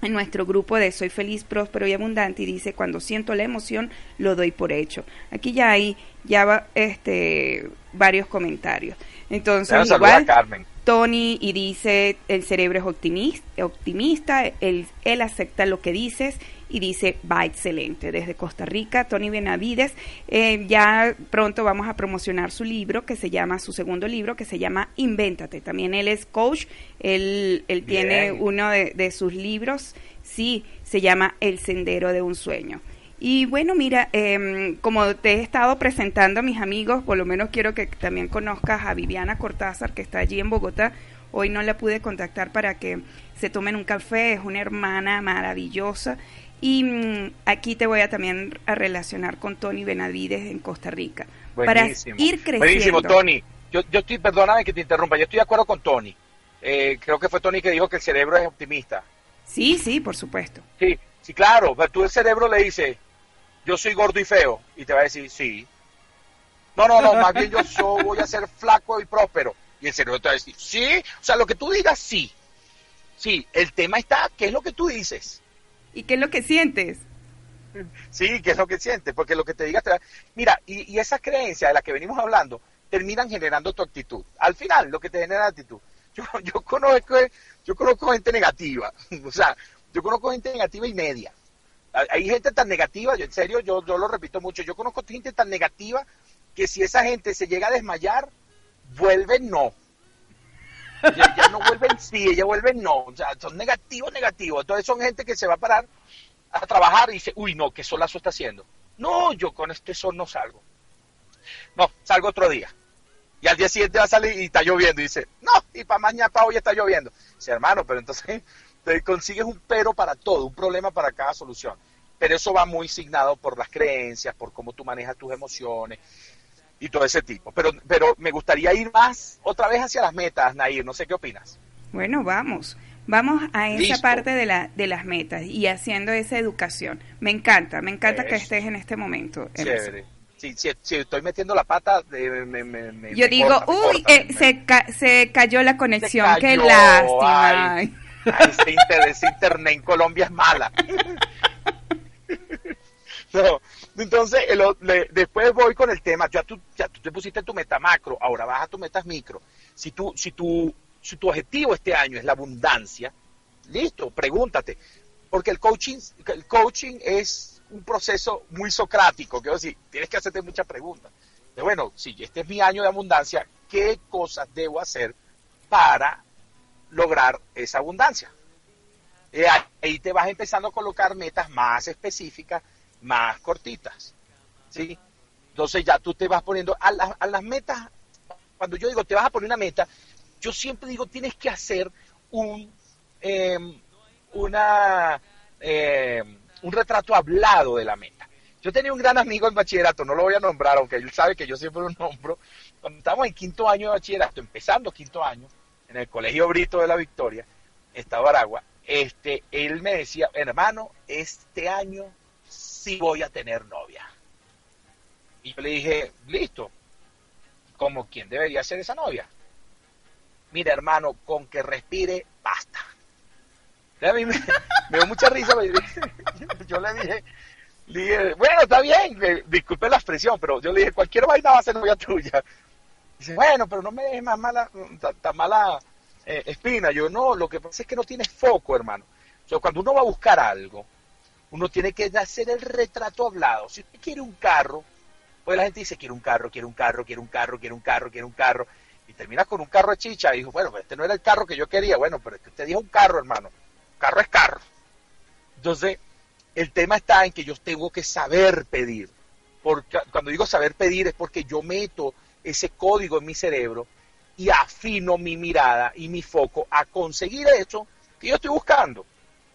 en nuestro grupo de Soy feliz, próspero y abundante y dice, cuando siento la emoción, lo doy por hecho. Aquí ya hay ya va, este varios comentarios. Entonces, igual Carmen. Tony y dice, el cerebro es optimista, optimista él, él acepta lo que dices y dice, va excelente. Desde Costa Rica, Tony Benavides, eh, ya pronto vamos a promocionar su libro, que se llama, su segundo libro, que se llama Invéntate. También él es coach, él, él tiene uno de, de sus libros, sí, se llama El Sendero de un Sueño. Y bueno, mira, eh, como te he estado presentando a mis amigos, por lo menos quiero que también conozcas a Viviana Cortázar, que está allí en Bogotá. Hoy no la pude contactar para que se tomen un café, es una hermana maravillosa. Y mm, aquí te voy a también a relacionar con Tony Benavides en Costa Rica. Buenísimo. Para ir creciendo. Buenísimo, Tony. Yo, yo estoy, perdóname que te interrumpa, yo estoy de acuerdo con Tony. Eh, creo que fue Tony que dijo que el cerebro es optimista. Sí, sí, por supuesto. Sí, sí, claro. Pero tú el cerebro le dices, yo soy gordo y feo, y te va a decir, sí. No, no, no, más bien yo, yo voy a ser flaco y próspero. Y el cerebro te va a decir, sí. O sea, lo que tú digas, sí. Sí, el tema está, ¿qué es lo que tú dices? ¿Y qué es lo que sientes? Sí, ¿qué es lo que sientes? Porque lo que te digas te. Mira, y, y esas creencias de las que venimos hablando terminan generando tu actitud. Al final, lo que te genera actitud. Yo, yo, conozco, yo conozco gente negativa. O sea, yo conozco gente negativa y media. Hay gente tan negativa, yo en serio, yo, yo lo repito mucho, yo conozco gente tan negativa que si esa gente se llega a desmayar, vuelven no. Ya, no vuelven sí, ella vuelven no. O sea, son negativos, negativos. Entonces son gente que se va a parar a trabajar y dice, uy, no, ¿qué solazo está haciendo? No, yo con este sol no salgo. No, salgo otro día. Y al día siguiente va a salir y está lloviendo. Y dice, no, y para mañana, para hoy está lloviendo. Dice, hermano, pero entonces consigues un pero para todo, un problema para cada solución. Pero eso va muy signado por las creencias, por cómo tú manejas tus emociones y todo ese tipo. Pero, pero me gustaría ir más otra vez hacia las metas, Nair. No sé qué opinas. Bueno, vamos. Vamos a esa Listo. parte de, la, de las metas y haciendo esa educación. Me encanta, me encanta que estés en este momento. Chévere. Si, si, si estoy metiendo la pata, eh, me, me- me- Yo me digo, corta, uy, corta, eh, me- se, ca- se cayó la conexión, Se qué cayó, lástima. ay. Ay, ese, inter- ese internet en Colombia es mala. No, entonces, el le- después voy con el tema, ya tú, ya tú te pusiste tu meta macro, ahora vas a tu metas micro. Si, tú, si, tú, si tu objetivo este año es la abundancia, listo, pregúntate. Porque el coaching, el coaching es un proceso muy socrático, quiero decir, tienes que hacerte muchas preguntas. De, bueno, si este es mi año de abundancia, ¿qué cosas debo hacer para lograr esa abundancia? Eh, ahí te vas empezando a colocar metas más específicas, más cortitas. ¿sí? Entonces ya tú te vas poniendo a, la- a las metas, cuando yo digo te vas a poner una meta, yo siempre digo tienes que hacer un, eh, una, eh, un retrato hablado de la meta. Yo tenía un gran amigo en bachillerato, no lo voy a nombrar, aunque él sabe que yo siempre lo nombro. Cuando estábamos en quinto año de bachillerato, empezando quinto año, en el Colegio Brito de la Victoria, Estado Aragua, este, él me decía, hermano, este año voy a tener novia. Y yo le dije, listo, como quién debería ser esa novia. Mira, hermano, con que respire, basta. Y me, dio mucha risa. Yo le dije, le bueno, está bien, eh, disculpe la expresión, pero yo le dije, cualquier vaina va a ser novia tuya. Dice, bueno, pero no me dejes más mala, tan, tan mala eh, espina. Yo, no, lo que pasa es que no tienes foco, hermano. O sea, cuando uno va a buscar algo, uno tiene que hacer el retrato hablado. Si usted quiere un carro, pues la gente dice, quiero un carro, quiero un carro, quiero un carro, quiero un carro, quiero un carro. Y termina con un carro de chicha y dijo, bueno, pues este no era el carro que yo quería. Bueno, pero es que usted dijo un carro, hermano. Carro es carro. Entonces, el tema está en que yo tengo que saber pedir. Porque cuando digo saber pedir es porque yo meto ese código en mi cerebro y afino mi mirada y mi foco a conseguir eso que yo estoy buscando.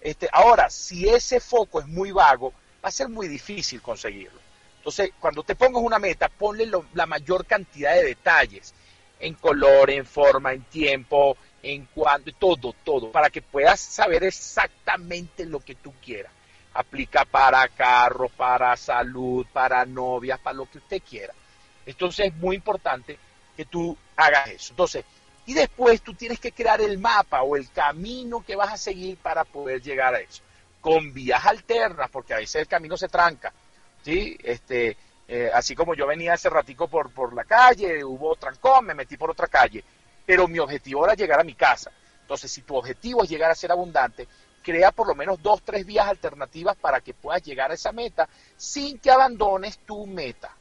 Este, ahora, si ese foco es muy vago, va a ser muy difícil conseguirlo. Entonces, cuando te pongas una meta, ponle la mayor cantidad de detalles, en color, en forma, en tiempo, en cuanto, todo, todo, para que puedas saber exactamente lo que tú quieras. Aplica para carros, para salud, para novias, para lo que usted quiera. Entonces es muy importante que tú hagas eso. Entonces, Y después tú tienes que crear el mapa o el camino que vas a seguir para poder llegar a eso. Con vías alternas, porque a veces el camino se tranca. ¿sí? Este, eh, así como yo venía hace ratico por, por la calle, hubo trancón, me metí por otra calle. Pero mi objetivo era llegar a mi casa. Entonces, si tu objetivo es llegar a ser abundante, crea por lo menos dos, tres vías alternativas para que puedas llegar a esa meta sin que abandones tu meta.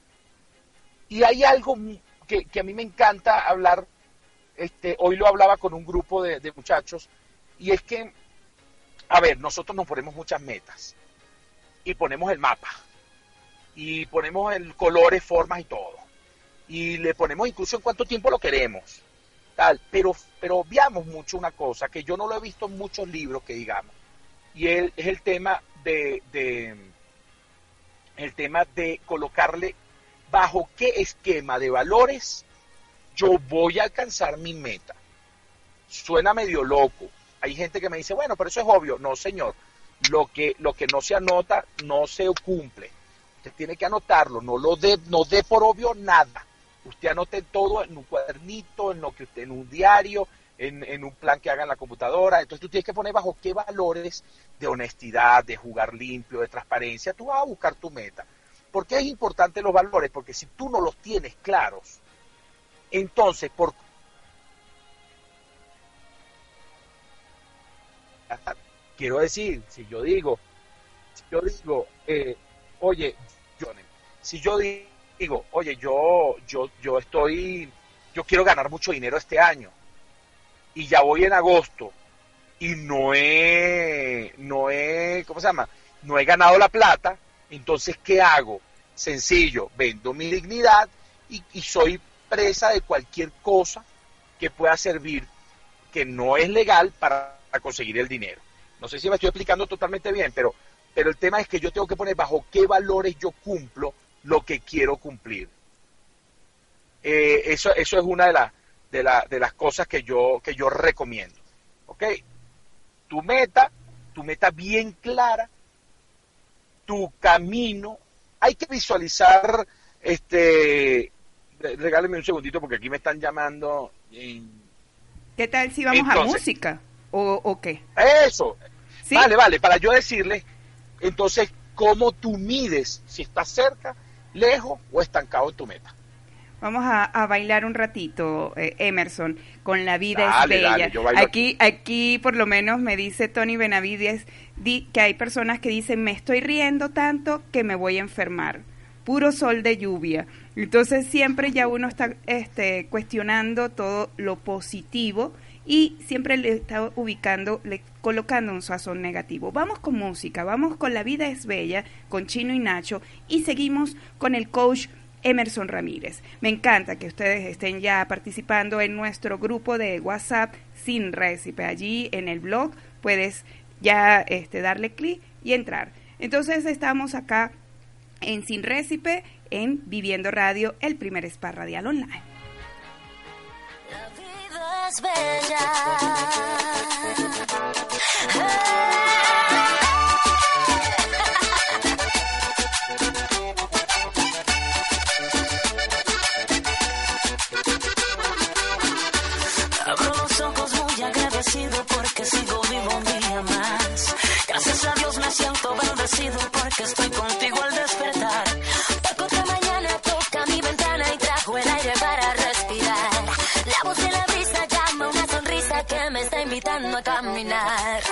Y hay algo que, que a mí me encanta hablar, este, hoy lo hablaba con un grupo de, muchachos, y es que, a ver, nosotros nos ponemos muchas metas y ponemos el mapa y ponemos el colores, formas y todo. Y le ponemos incluso en cuánto tiempo lo queremos. Tal, pero, pero obviamos mucho una cosa que yo no lo he visto en muchos libros que digamos. Y es, el tema de el tema de colocarle bajo qué esquema de valores yo voy a alcanzar mi meta. Suena medio loco. Hay gente que me dice, bueno, pero eso es obvio. No, señor. Lo que, lo que no se anota no se cumple. Usted tiene que anotarlo, no lo dé, no dé por obvio nada. Usted anote todo en un cuadernito, en lo que usted, en un diario, en, en, un plan que haga en la computadora. Entonces tú tienes que poner bajo qué valores de honestidad, de jugar limpio, de transparencia, tú vas a buscar tu meta. ¿Por qué es importante los valores? Porque si tú no los tienes claros, entonces por quiero decir, si yo digo, si yo digo, eh, oye, si yo digo, oye, yo, yo, yo estoy, yo quiero ganar mucho dinero este año y ya voy en agosto y no he, no he, ¿cómo se llama? No he ganado la plata, entonces, ¿qué hago? Sencillo, vendo mi dignidad y soy de cualquier cosa que pueda servir que no es legal para conseguir el dinero. No sé si me estoy explicando totalmente bien, pero, pero el tema es que yo tengo que poner bajo qué valores yo cumplo lo que quiero cumplir. Eh, eso, eso es una de, la, de, la, de las cosas que yo, que yo recomiendo. ¿Ok? Tu meta, tu meta bien clara, tu camino, hay que visualizar, este, regáleme un segundito porque aquí me están llamando. ¿Qué tal si vamos entonces, a música? ¿O, ¿O, qué? Eso. ¿Sí? Vale, vale, para yo decirle, entonces, ¿cómo tú mides si estás cerca, lejos o estancado en tu meta? Vamos a, a bailar un ratito, eh, Emerson, con La vida dale, es bella. Dale, aquí, aquí, por lo menos, me dice Tony Benavides di, que hay personas que dicen, me estoy riendo tanto que me voy a enfermar. Puro sol de lluvia. Entonces siempre ya uno está este, cuestionando todo lo positivo y siempre le está ubicando, le colocando un sazón negativo. Vamos con música, vamos con La vida es bella, con Chino y Nacho y seguimos con el coach Emerson Ramírez. Me encanta que ustedes estén ya participando en nuestro grupo de WhatsApp sin récipe. Allí en el blog puedes ya este, darle clic y entrar. Entonces estamos acá en Sin Récipe en Viviendo Radio, el primer spa radial online. La vida es bella. Siento bendecido porque estoy contigo al despertar. Porque otra mañana toca mi ventana y trajo el aire para respirar. La voz de la brisa llama una sonrisa que me está invitando a caminar.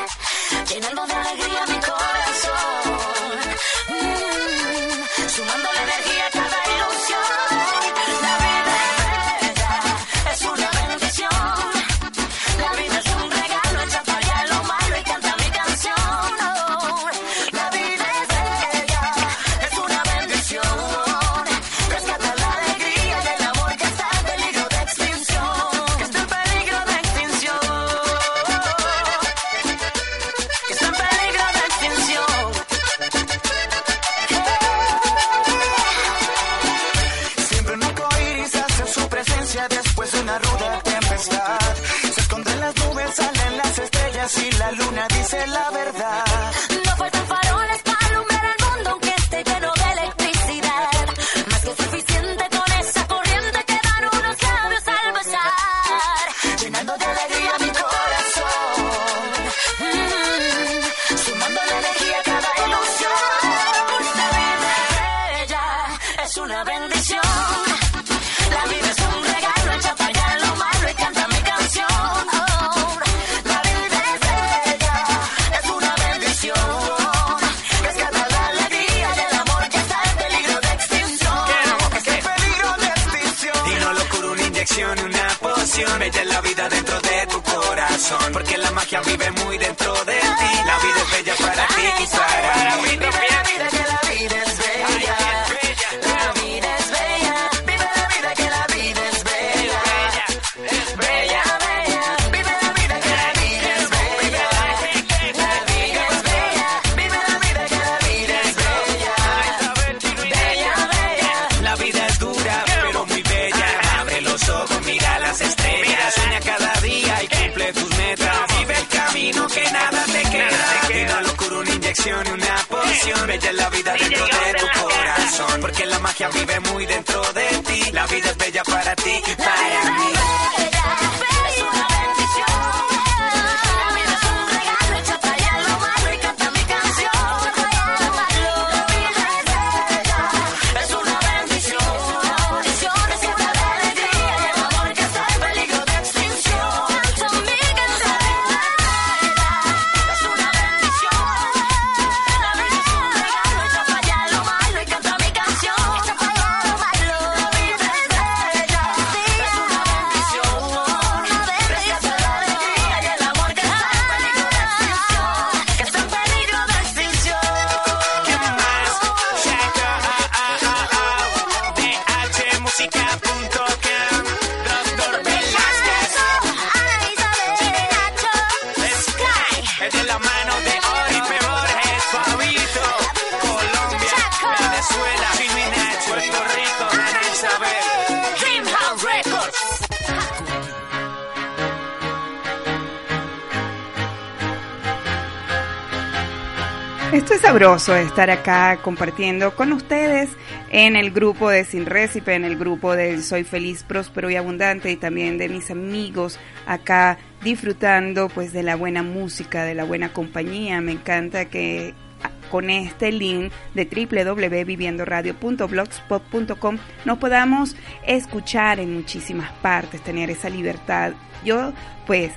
Sabroso estar acá compartiendo con ustedes en el grupo de Sin Récipe, en el grupo de Soy Feliz, Próspero y Abundante y también de mis amigos acá disfrutando pues de la buena música, de la buena compañía. Me encanta que ah, con este link de www.viviendoradio.blogspot.com nos podamos escuchar en muchísimas partes, tener esa libertad. Yo, pues,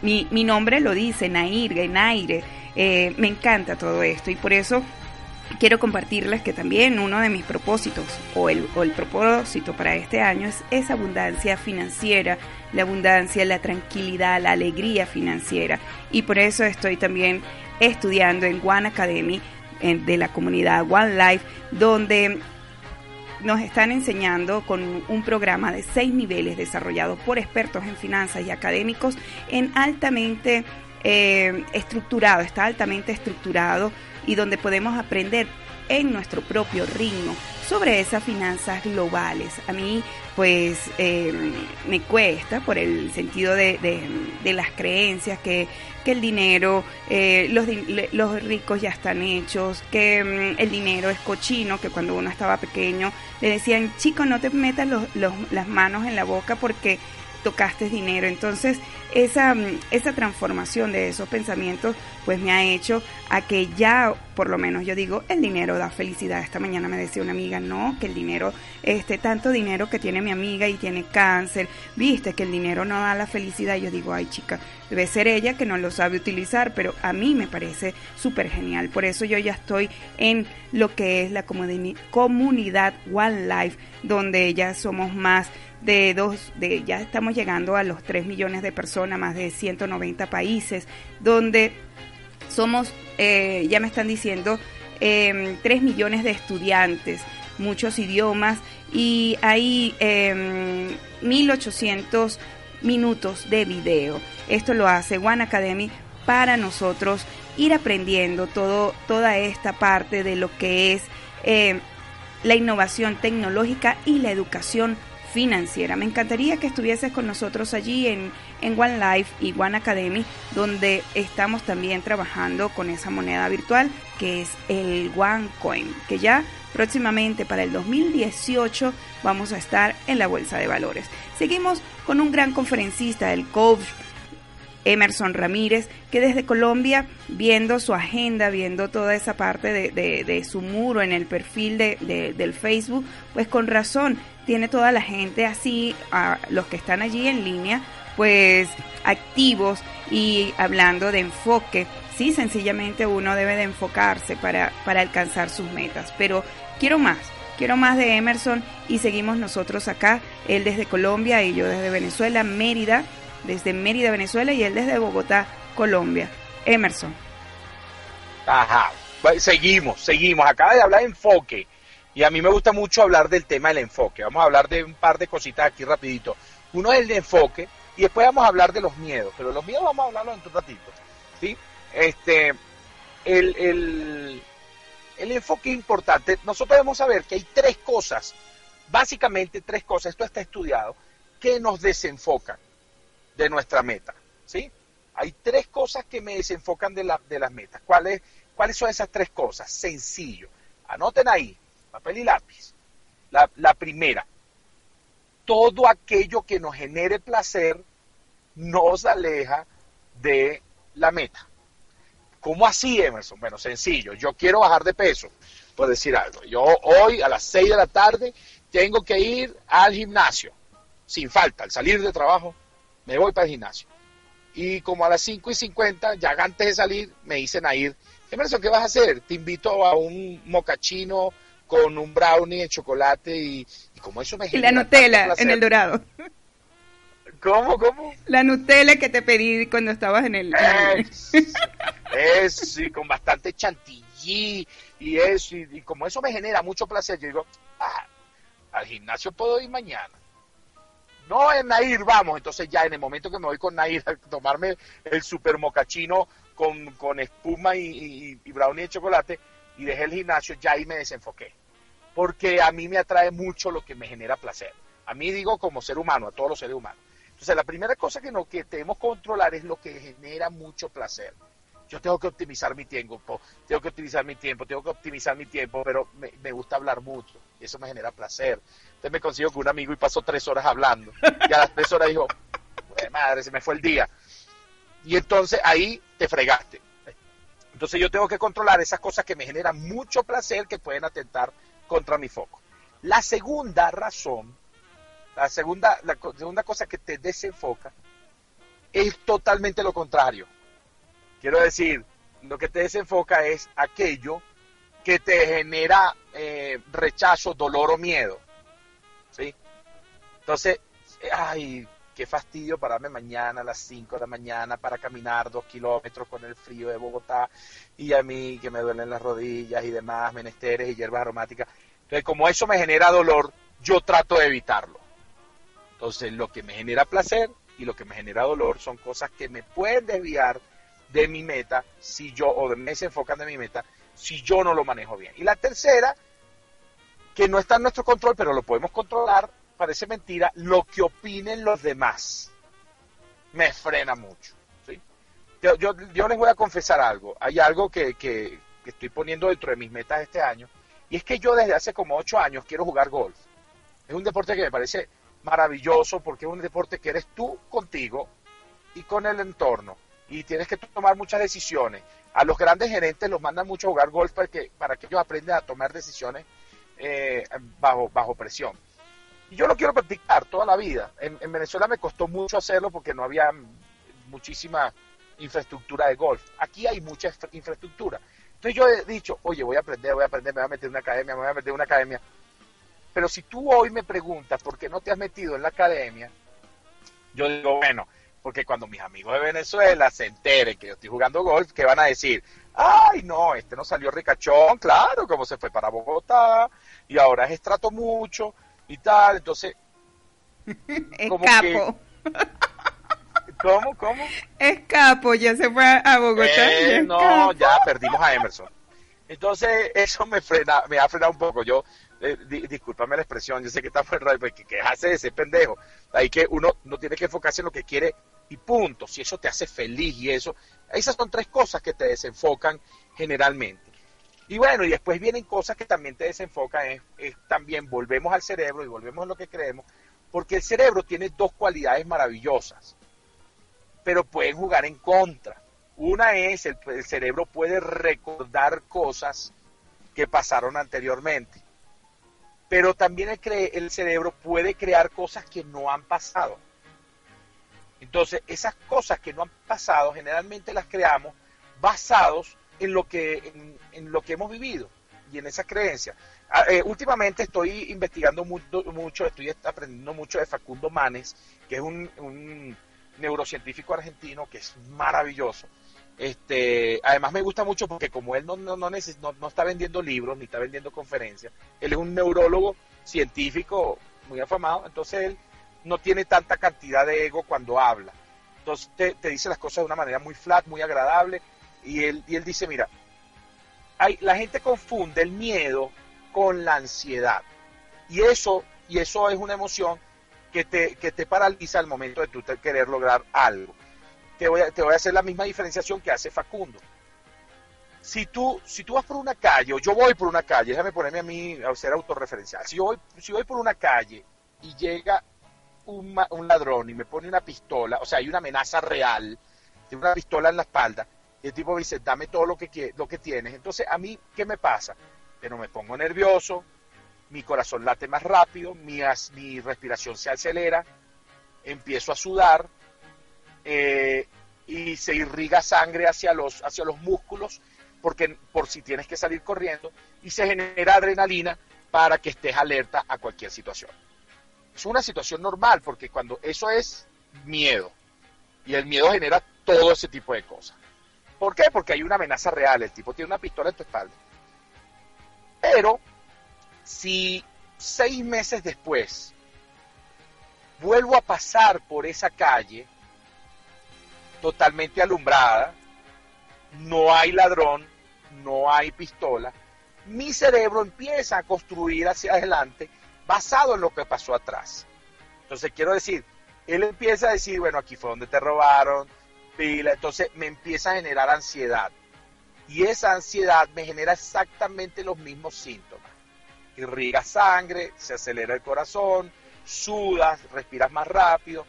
mi, mi nombre lo dice, Nair, Naire, eh, me encanta todo esto y por eso quiero compartirles que también uno de mis propósitos o el, o el propósito para este año es esa abundancia financiera, la abundancia, la tranquilidad, la alegría financiera. Y por eso estoy también estudiando en One Academy de la comunidad One Life donde nos están enseñando con un programa de seis niveles desarrollado por expertos en finanzas y académicos en altamente eh, estructurado, está altamente estructurado y donde podemos aprender en nuestro propio ritmo sobre esas finanzas globales. A mí, pues, eh, me cuesta por el sentido de, de- las creencias que, que el dinero, eh, los, los ricos ya están hechos, que mm, el dinero es cochino, que cuando uno estaba pequeño le decían, chico, no te metas los- los- las manos en la boca porque tocaste dinero. Entonces, esa, mm, esa transformación de esos pensamientos, pues me ha hecho a que ya, por lo menos yo digo, el dinero da felicidad. Esta mañana me decía una amiga, no, que el dinero, este, tanto dinero que tiene mi amiga y tiene cáncer, viste que el dinero no da la felicidad. Yo digo, ay chica, debe ser ella que no lo sabe utilizar, pero a mí me parece súper genial. Por eso yo ya estoy en lo que es la comuni- comunidad One Life, donde ya somos más de dos, de ya estamos llegando a los 3 millones de personas, más de 190 países, donde somos, eh, ya me están diciendo, eh, 3 millones de estudiantes, muchos idiomas y hay eh, 1800 minutos de video. Esto lo hace One Academy para nosotros ir aprendiendo todo, toda esta parte de lo que es eh, la innovación tecnológica y la educación financiera. Me encantaría que estuvieses con nosotros allí en, en One Life y One Academy, donde estamos también trabajando con esa moneda virtual que es el One Coin, que ya próximamente para el 2018 vamos a estar en la bolsa de valores. Seguimos con un gran conferencista, el coach Emerson Ramírez, que desde Colombia, viendo su agenda, viendo toda esa parte de, su muro en el perfil de, del Facebook, pues con razón tiene toda la gente así, los que están allí en línea, pues activos y hablando de enfoque. Sí, sencillamente uno debe de enfocarse para, para alcanzar sus metas, pero quiero más, quiero más de Emerson y seguimos nosotros acá, él desde Colombia y yo desde Venezuela, Mérida, desde Mérida, Venezuela y él desde Bogotá, Colombia. Emerson. Ajá, seguimos, seguimos. Acaba de hablar de enfoque y a mí me gusta mucho hablar del tema del enfoque. Vamos a hablar de un par de cositas aquí rapidito. Uno es el de enfoque y después vamos a hablar de los miedos, pero los miedos vamos a hablarlo en un ratito. ¿sí? Este, el, el, enfoque importante, nosotros debemos saber que hay tres cosas, básicamente tres cosas, esto está estudiado, que nos desenfocan de nuestra meta. ¿sí? Hay tres cosas que me desenfocan de, la, de las metas. ¿Cuáles, ¿Cuáles son esas tres cosas? Sencillo. Anoten ahí, papel y lápiz. La, primera, todo aquello que nos genere placer nos aleja de la meta. ¿Cómo así, Emerson? Bueno, sencillo. Yo quiero bajar de peso. Por decir algo. Yo hoy a las 6 de la tarde tengo que ir al gimnasio. Sin falta. Al salir de trabajo, me voy para el gimnasio. Y como a las 5 y 50, ya antes de salir, me dicen a ir. Emerson, ¿qué vas a hacer? Te invito a un mocachino con un brownie de chocolate y, como eso me Y la Nutella en el dorado. ¿Cómo, cómo? La Nutella que te pedí cuando estabas en el... Es, y con bastante chantilly y eso, y, como eso me genera mucho placer, yo digo, ah, al gimnasio puedo ir mañana. No en Nair, vamos, entonces ya en el momento que me voy con Nair a tomarme el super mocachino con, con espuma y, y brownie de chocolate, y dejé el gimnasio, ya ahí me desenfoqué. Porque a mí me atrae mucho lo que me genera placer. A mí digo como ser humano, a todos los seres humanos. Entonces la primera cosa que, no, que debemos controlar es lo que genera mucho placer. Yo tengo que optimizar mi tiempo, tengo que optimizar mi tiempo, tengo que optimizar mi tiempo, pero me, gusta hablar mucho y eso me genera placer. Entonces me consigo con un amigo y pasó tres horas hablando y a las tres horas dijo, madre, se me fue el día. Y entonces ahí te fregaste. Entonces yo tengo que controlar esas cosas que me generan mucho placer que pueden atentar contra mi foco. La segunda razón, la segunda, la segunda cosa que te desenfoca es totalmente lo contrario. Quiero decir, lo que te desenfoca es aquello que te genera eh, rechazo, dolor o miedo. ¿Sí? Entonces, ay, qué fastidio pararme mañana a las 5 de la mañana para caminar dos kilómetros con el frío de Bogotá y a mí que me duelen las rodillas y demás, menesteres y hierbas aromáticas. Entonces, como eso me genera dolor, yo trato de evitarlo. Entonces, lo que me genera placer y lo que me genera dolor son cosas que me pueden desviar de mi meta si yo, o me desenfocan de mi meta, si yo no lo manejo bien. Y la tercera, que no está en nuestro control, pero lo podemos controlar, parece mentira, lo que opinen los demás me frena mucho. ¿sí? Yo, yo, les voy a confesar algo. Hay algo que, que, estoy poniendo dentro de mis metas este año, y es que yo desde hace como ocho años quiero jugar golf. Es un deporte que me parece maravilloso porque es un deporte que eres tú contigo y con el entorno. Y tienes que tomar muchas decisiones. A los grandes gerentes los mandan mucho a jugar golf para que, para que ellos aprendan a tomar decisiones eh, bajo, bajo presión. Y yo lo quiero practicar toda la vida. En, Venezuela me costó mucho hacerlo porque no había muchísima infraestructura de golf. Aquí hay mucha infraestructura. Entonces yo he dicho, oye, voy a aprender, voy a aprender, me voy a meter en una academia, me voy a meter en una academia. Pero si tú hoy me preguntas por qué no te has metido en la academia, yo digo, bueno, porque cuando mis amigos de Venezuela se enteren que yo estoy jugando golf, ¿qué van a decir? Ay, no, este no salió ricachón, claro, como se fue para Bogotá, y ahora es estrato mucho, y tal, entonces... Escapo. ¿Cómo, cómo? Escapo, ya se fue a Bogotá. Eh, no, ya perdimos a Emerson. Entonces, eso me frena, me ha frenado un poco. Yo, eh, discúlpame la expresión, yo sé que está fuera, pero que, que hace ese pendejo. Ahí que uno no tiene que enfocarse en lo que quiere y punto. Si eso te hace feliz y eso. Esas son tres cosas que te desenfocan generalmente. Y bueno, y después vienen cosas que también te desenfocan, es, también volvemos al cerebro y volvemos a lo que creemos, porque el cerebro tiene dos cualidades maravillosas. pero pueden jugar en contra. Una es, el, el cerebro puede recordar cosas que pasaron anteriormente, pero también el, el cerebro puede crear cosas que no han pasado. Entonces, esas cosas que no han pasado, generalmente las creamos basados en lo que, en, lo que hemos vivido y en esas creencias. Ah, eh, últimamente estoy investigando mucho, mucho, estoy aprendiendo mucho de Facundo Manes, que es un, un neurocientífico argentino que es maravilloso. Este, además me gusta mucho porque como él no, no, no, está vendiendo libros ni está vendiendo conferencias, él es un neurólogo científico muy afamado, entonces él no tiene tanta cantidad de ego cuando habla. Entonces te dice las cosas de una manera muy flat, muy agradable, y él, y él dice, mira, hay, la gente confunde el miedo con la ansiedad. Y eso, y eso es una emoción que te, que te paraliza al momento de tú querer lograr algo. Te voy, a, te voy a hacer la misma diferenciación que hace Facundo. Si tú, si tú vas por una calle, o yo voy por una calle, déjame ponerme a mí a ser autorreferencial. Si yo voy, si voy por una calle y llega un, un ladrón y me pone una pistola, o sea, hay una amenaza real, tiene una pistola en la espalda, y el tipo dice, dame todo lo que, lo que tienes. Entonces, ¿a mí qué me pasa? Pero me pongo nervioso, mi corazón late más rápido, mi respiración se acelera, empiezo a sudar eh, y se irriga sangre hacia los, hacia los músculos porque, por si tienes que salir corriendo y se genera adrenalina para que estés alerta a cualquier situación. Es una situación normal porque cuando eso es miedo y el miedo genera todo ese tipo de cosas. ¿Por qué? Porque hay una amenaza real, el tipo tiene una pistola en tu espalda. Pero si seis meses después vuelvo a pasar por esa calle totalmente alumbrada, no hay ladrón, no hay pistola, mi cerebro empieza a construir hacia adelante basado en lo que pasó atrás. Entonces quiero decir, él empieza a decir, bueno, aquí fue donde te robaron, entonces me empieza a generar ansiedad. Y esa ansiedad me genera exactamente los mismos síntomas. Irriga sangre, se acelera el corazón, sudas, respiras más rápido,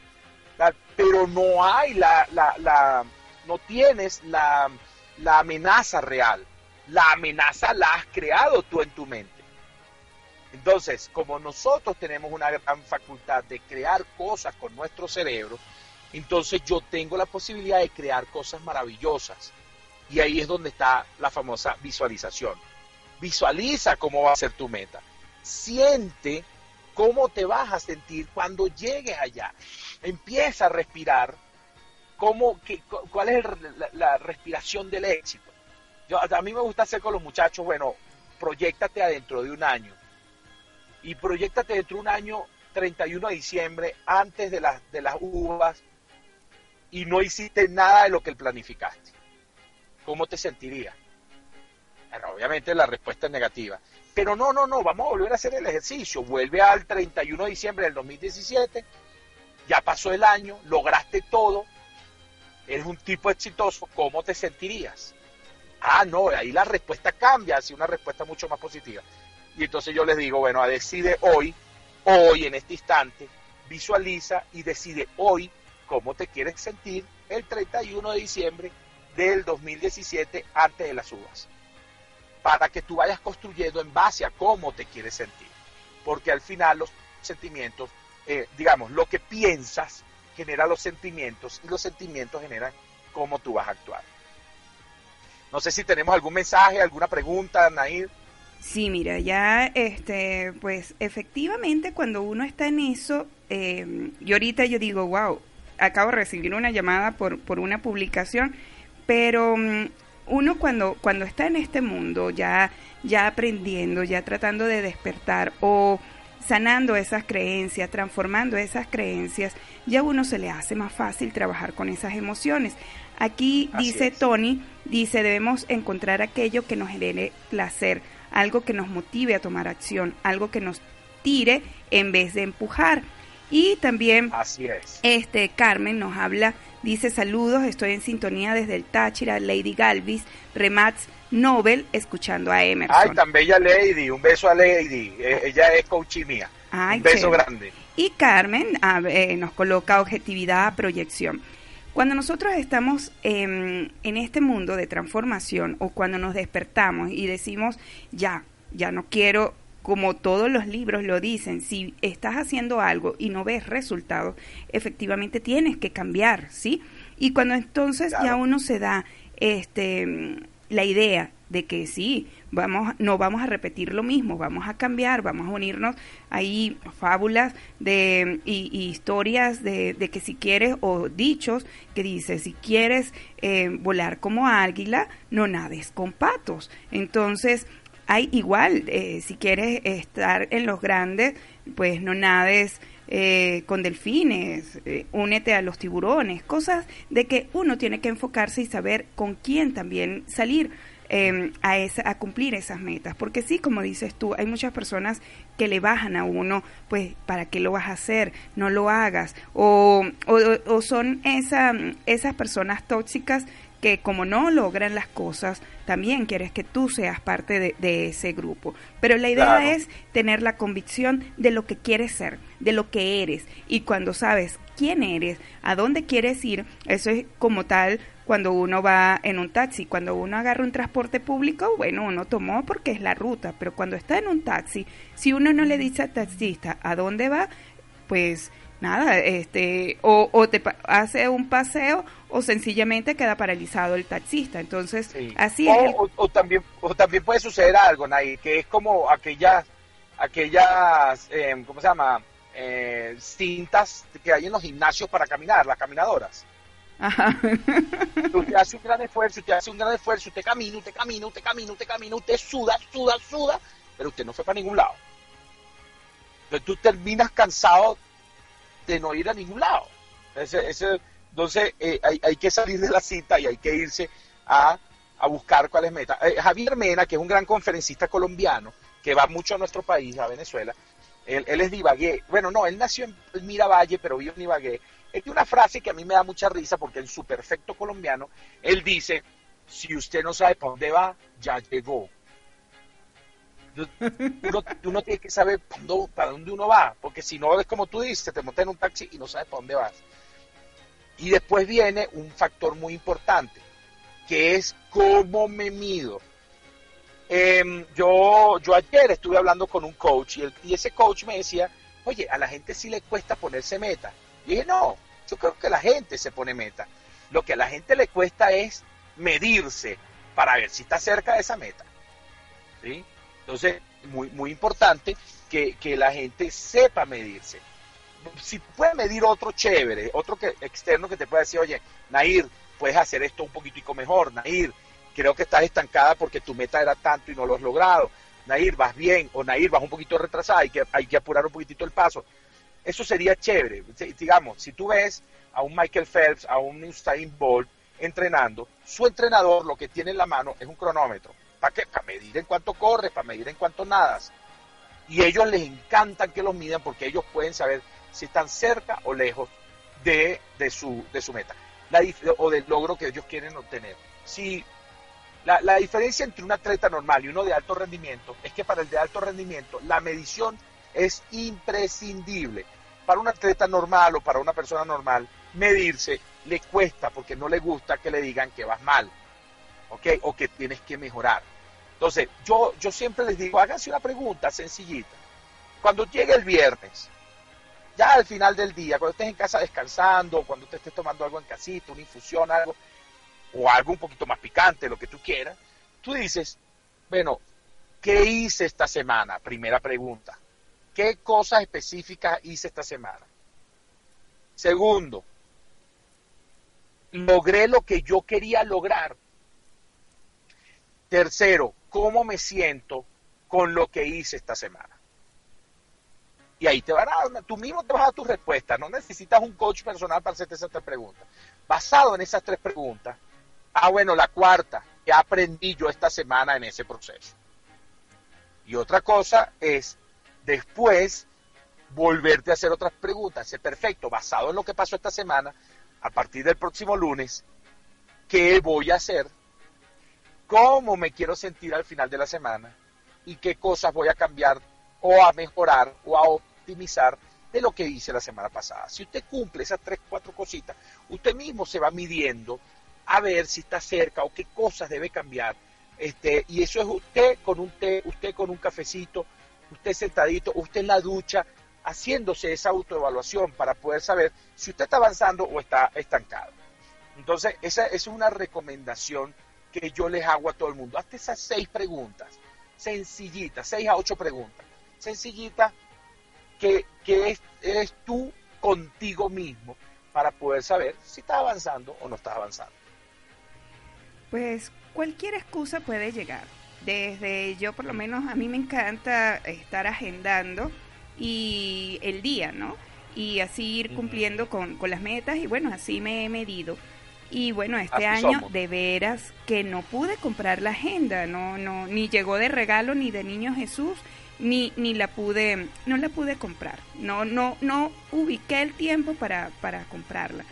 pero no hay la, la, la no tienes la, la amenaza real. La amenaza la has creado tú en tu mente. Entonces, como nosotros tenemos una gran facultad de crear cosas con nuestro cerebro, entonces yo tengo la posibilidad de crear cosas maravillosas. Y ahí es donde está la famosa visualización. Visualiza cómo va a ser tu meta. Siente cómo te vas a sentir cuando llegues allá. Empieza a respirar. Cómo, ¿Cuál es la respiración del éxito? Yo, a mí me gusta hacer con los muchachos, bueno, proyectate adentro de un año. Y proyectate dentro de un año, 31 de diciembre, antes de las, de las uvas, y no hiciste nada de lo que planificaste. ¿Cómo te sentirías? Obviamente la respuesta es negativa. Pero no, no, no, vamos a volver a hacer el ejercicio. Vuelve al 31 de diciembre del 2017, ya pasó el año, lograste todo, eres un tipo exitoso, ¿cómo te sentirías? Ah, no, ahí la respuesta cambia hacia una respuesta mucho más positiva. Y entonces yo les digo, bueno, decide hoy, hoy en este instante, visualiza y decide hoy cómo te quieres sentir el 31 de diciembre del 2017 antes de las uvas. Para que tú vayas construyendo en base a cómo te quieres sentir. Porque al final los sentimientos, eh, digamos, lo que piensas genera los sentimientos y los sentimientos generan cómo tú vas a actuar. No sé si tenemos algún mensaje, alguna pregunta, Nair. Sí, mira, ya, este, pues efectivamente cuando uno está en eso, eh, y ahorita yo digo, wow, acabo de recibir una llamada por, por una publicación, pero mm, uno cuando, cuando está en este mundo, ya, ya aprendiendo, ya tratando de despertar o sanando esas creencias, transformando esas creencias, ya a uno se le hace más fácil trabajar con esas emociones. Aquí Así dice es. Tony, dice, debemos encontrar aquello que nos genere placer, algo que nos motive a tomar acción, algo que nos tire en vez de empujar. Y también Así es. este Carmen nos habla, dice saludos, estoy en sintonía desde el Táchira, Lady Galvis, Remats Nobel, escuchando a Emerson. Ay, tan bella Lady, un beso a Lady. Eh, ella es coach mía. Ay, un beso chévere. grande. Y Carmen a- eh, nos coloca objetividad, proyección. Cuando nosotros estamos em, en este mundo de transformación o cuando nos despertamos y decimos, ya, ya no quiero como todos los libros lo dicen, si estás haciendo algo y no ves resultados, efectivamente tienes que cambiar, ¿sí? Y cuando entonces ya uno se da este la idea de que sí, vamos, no vamos a repetir lo mismo, vamos a cambiar, vamos a unirnos ahí fábulas de, y, historias de, de, que si quieres, o dichos que dice, si quieres eh, volar como águila, no nades con patos. Entonces, hay igual, eh, si quieres estar en los grandes, pues no nades eh, con delfines, eh, únete a los tiburones, cosas de que uno tiene que enfocarse y saber con quién también salir. Em, a, esa, a cumplir esas metas. Porque sí, como dices tú, hay muchas personas que le bajan a uno, pues, ¿para qué lo vas a hacer? No lo hagas. O, o, o son esa, esas personas tóxicas que como no logran las cosas, también quieres que tú seas parte de, ese grupo. Pero la idea es tener la convicción de lo que quieres ser, de lo que eres. Y cuando sabes quién eres, a dónde quieres ir, eso es como tal cuando uno va en un taxi. Cuando uno agarra un transporte público, bueno, uno tomó porque es la ruta. Pero cuando está en un taxi, si uno no le dice al taxista a dónde va, pues nada, este, o, o te hace un paseo o sencillamente queda paralizado el taxista. Entonces, así es. O, también, o también puede suceder algo, Nay, que es como aquellas, aquellas eh, ¿cómo se llama? Eh, cintas que hay en los gimnasios para caminar, las caminadoras. Ajá. Usted hace un gran esfuerzo, usted hace un gran esfuerzo, usted camina, usted camina, usted camina, usted camina, usted suda, suda, suda, pero usted no fue para ningún lado. Entonces tú terminas cansado de no ir a ningún lado. Ese, ese, entonces eh, hay, que salir de la cita y hay que irse a, buscar cuáles metas. Eh, Javier Mena, que es un gran conferencista colombiano, que va mucho a nuestro país, a Venezuela, él, él es de Ibagué. Bueno, no, él nació en Miravalle, pero vive en Ibagué. Él tiene una frase que a mí me da mucha risa porque en su perfecto colombiano, él dice, si usted no sabe para dónde va, ya llegó. Uno, uno, tiene que saber para dónde uno va, porque si no es como tú dices, te montas en un taxi y no sabes para dónde vas. Y después viene un factor muy importante, que es cómo me mido. Em, yo, yo ayer estuve hablando con un coach y, ese coach me decía, oye, a la gente sí le cuesta ponerse meta. Y dije, no, yo creo que la gente se pone meta. Lo que a la gente le cuesta es medirse para ver si está cerca de esa meta. ¿Sí? Entonces, muy, muy importante que, la gente sepa medirse. Si puede medir otro chévere, otro que, externo que te pueda decir, oye, Nair, puedes hacer esto un poquitico mejor, Nair, creo que estás estancada porque tu meta era tanto y no lo has logrado. Nair, vas bien, o Nair, vas un poquito retrasada, hay que, hay que apurar un poquitito el paso. Eso sería chévere. Digamos, si tú ves a un Michael Phelps, a un Usain Bolt entrenando, su entrenador lo que tiene en la mano es un cronómetro ¿Para qué? Para medir en cuánto corres, para medir en cuánto nadas. Y ellos les encantan que los midan porque ellos pueden saber si están cerca o lejos de, su, de su meta la, o del logro que ellos quieren obtener. Si la, la diferencia entre un atleta normal y uno de alto rendimiento es que para el de alto rendimiento la medición es imprescindible. Para un atleta normal o para una persona normal, medirse le cuesta porque no le gusta que le digan que vas mal. O que tienes que mejorar. Entonces, yo, yo siempre les digo, háganse una pregunta sencillita. Cuando llegue el viernes, ya al final del día, cuando estés en casa descansando, cuando te estés tomando algo en casita, una infusión, algo, o algo un poquito más picante, lo que tú quieras, tú dices, bueno, ¿qué hice esta semana? Primera pregunta. ¿Qué cosas específicas hice esta semana? Segundo, logré lo que yo quería lograr. Tercero, ¿cómo me siento con lo que hice esta semana? Y ahí te van a dar, tú mismo te vas a dar tu respuesta. No necesitas un coach personal para hacerte esas tres preguntas. Basado en esas tres preguntas, ah, bueno, la cuarta, ¿qué aprendí yo esta semana en ese proceso? Y otra cosa es, después, volverte a hacer otras preguntas. Ese perfecto, basado en lo que pasó esta semana, a partir del próximo lunes, ¿qué voy a hacer cómo me quiero sentir al final de la semana y qué cosas voy a cambiar o a mejorar o a optimizar anote lo que hice la semana pasada. Si usted cumple esas tres, cuatro cositas, usted mismo se va midiendo a ver si está cerca o qué cosas debe cambiar. Este, y eso es usted con un té, usted con un cafecito, usted sentadito, usted en la ducha, haciéndose esa autoevaluación para poder saber si usted está avanzando o está estancado. Entonces, esa, esa es una recomendación que yo les hago a todo el mundo. Hazte esas seis preguntas, sencillitas, seis a ocho preguntas, sencillitas, que, que es, eres tú contigo mismo para poder saber si estás avanzando o no estás avanzando. Pues cualquier excusa puede llegar. Desde yo por lo menos a mí me encanta estar agendando y el día, ¿no? Y así ir cumpliendo con, con las metas y bueno, así me he medido. Y bueno, este Así año somos. de veras que no pude comprar la agenda, no, no, ni llegó de regalo ni de niño Jesús, ni, ni la pude, no la pude comprar. No, no, no ubiqué el tiempo para, para comprarla.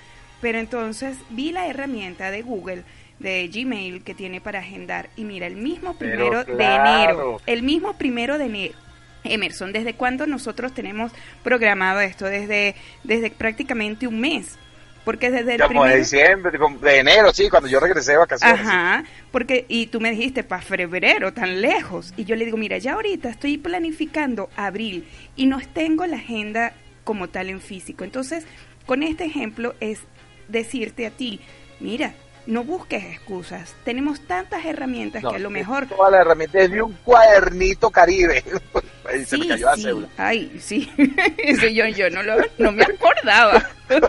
Pero entonces vi la herramienta de Google de Gmail que tiene para agendar y mira, el mismo primero de enero, el mismo primero de enero. Emerson, ¿desde cuándo nosotros tenemos programado esto? Desde, desde prácticamente un mes. Porque desde el Ya como de primero... diciembre, como de enero, sí, cuando yo regresé de vacaciones. Ajá, porque, y tú me dijiste, para febrero, tan lejos. Y yo le digo, mira, ya ahorita estoy planificando abril y no tengo la agenda como tal en físico. Entonces, con este ejemplo es decirte a ti, mira, no busques excusas. Tenemos tantas herramientas No, que a lo mejor... Todas las herramientas de un cuadernito caribe. Ahí se me Sí, cayó la sí. cédula. Ay, sí. Eso yo, yo no, lo, no me acordaba.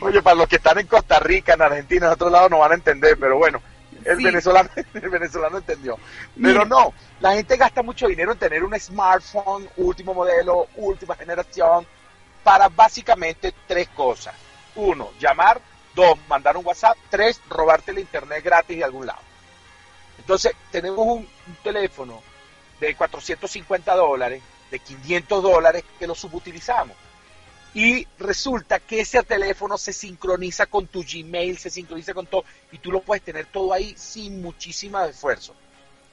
Oye, para los que están en Costa Rica, en Argentina, en otro lado no van a entender, pero bueno, el Sí. venezolano, el venezolano entendió. Pero Mira. no, la gente gasta mucho dinero en tener un smartphone, último modelo, última generación, para básicamente tres cosas. Uno, llamar. Dos, mandar un WhatsApp. Tres, robarte el internet gratis de algún lado. Entonces, tenemos un, un teléfono de 450 dólares, de 500 dólares, que lo subutilizamos. Y resulta que ese teléfono se sincroniza con tu Gmail, se sincroniza con todo, y tú lo puedes tener todo ahí sin muchísimo esfuerzo.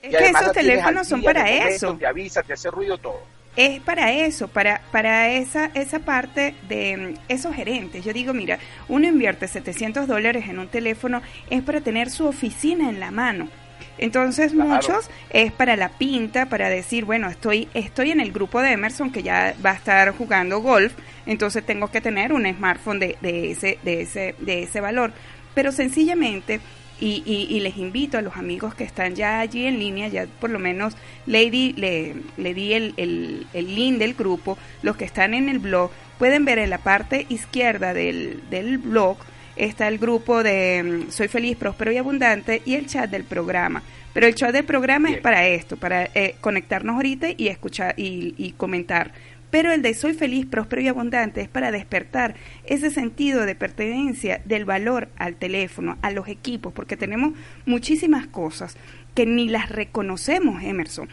Es Y que esos teléfonos son para momento, eso. Te avisa, te hace ruido todo. es para eso, para, para esa, esa parte de mm, esos gerentes. Yo digo, mira, uno invierte 700 dólares en un teléfono, es para tener su oficina en la mano. Entonces Claro. muchos es para la pinta, para decir, bueno, estoy, estoy en el grupo de Emerson que ya va a estar jugando golf, entonces tengo que tener un smartphone de, de, ese, de, ese, de ese valor. Pero sencillamente, y, y, y les invito a los amigos que están ya allí en línea, ya por lo menos Lady le, le di el, el, el link del grupo, los que están en el blog pueden ver en la parte izquierda del, del blog está el grupo de mm, Soy feliz, próspero y abundante y el chat del programa. Pero el chat del programa es para esto, para eh, conectarnos ahorita y escuchar y, y comentar. Pero el de Soy feliz, próspero y abundante es para despertar ese sentido de pertenencia del valor al teléfono, a los equipos, porque tenemos muchísimas cosas que ni las reconocemos, Emerson.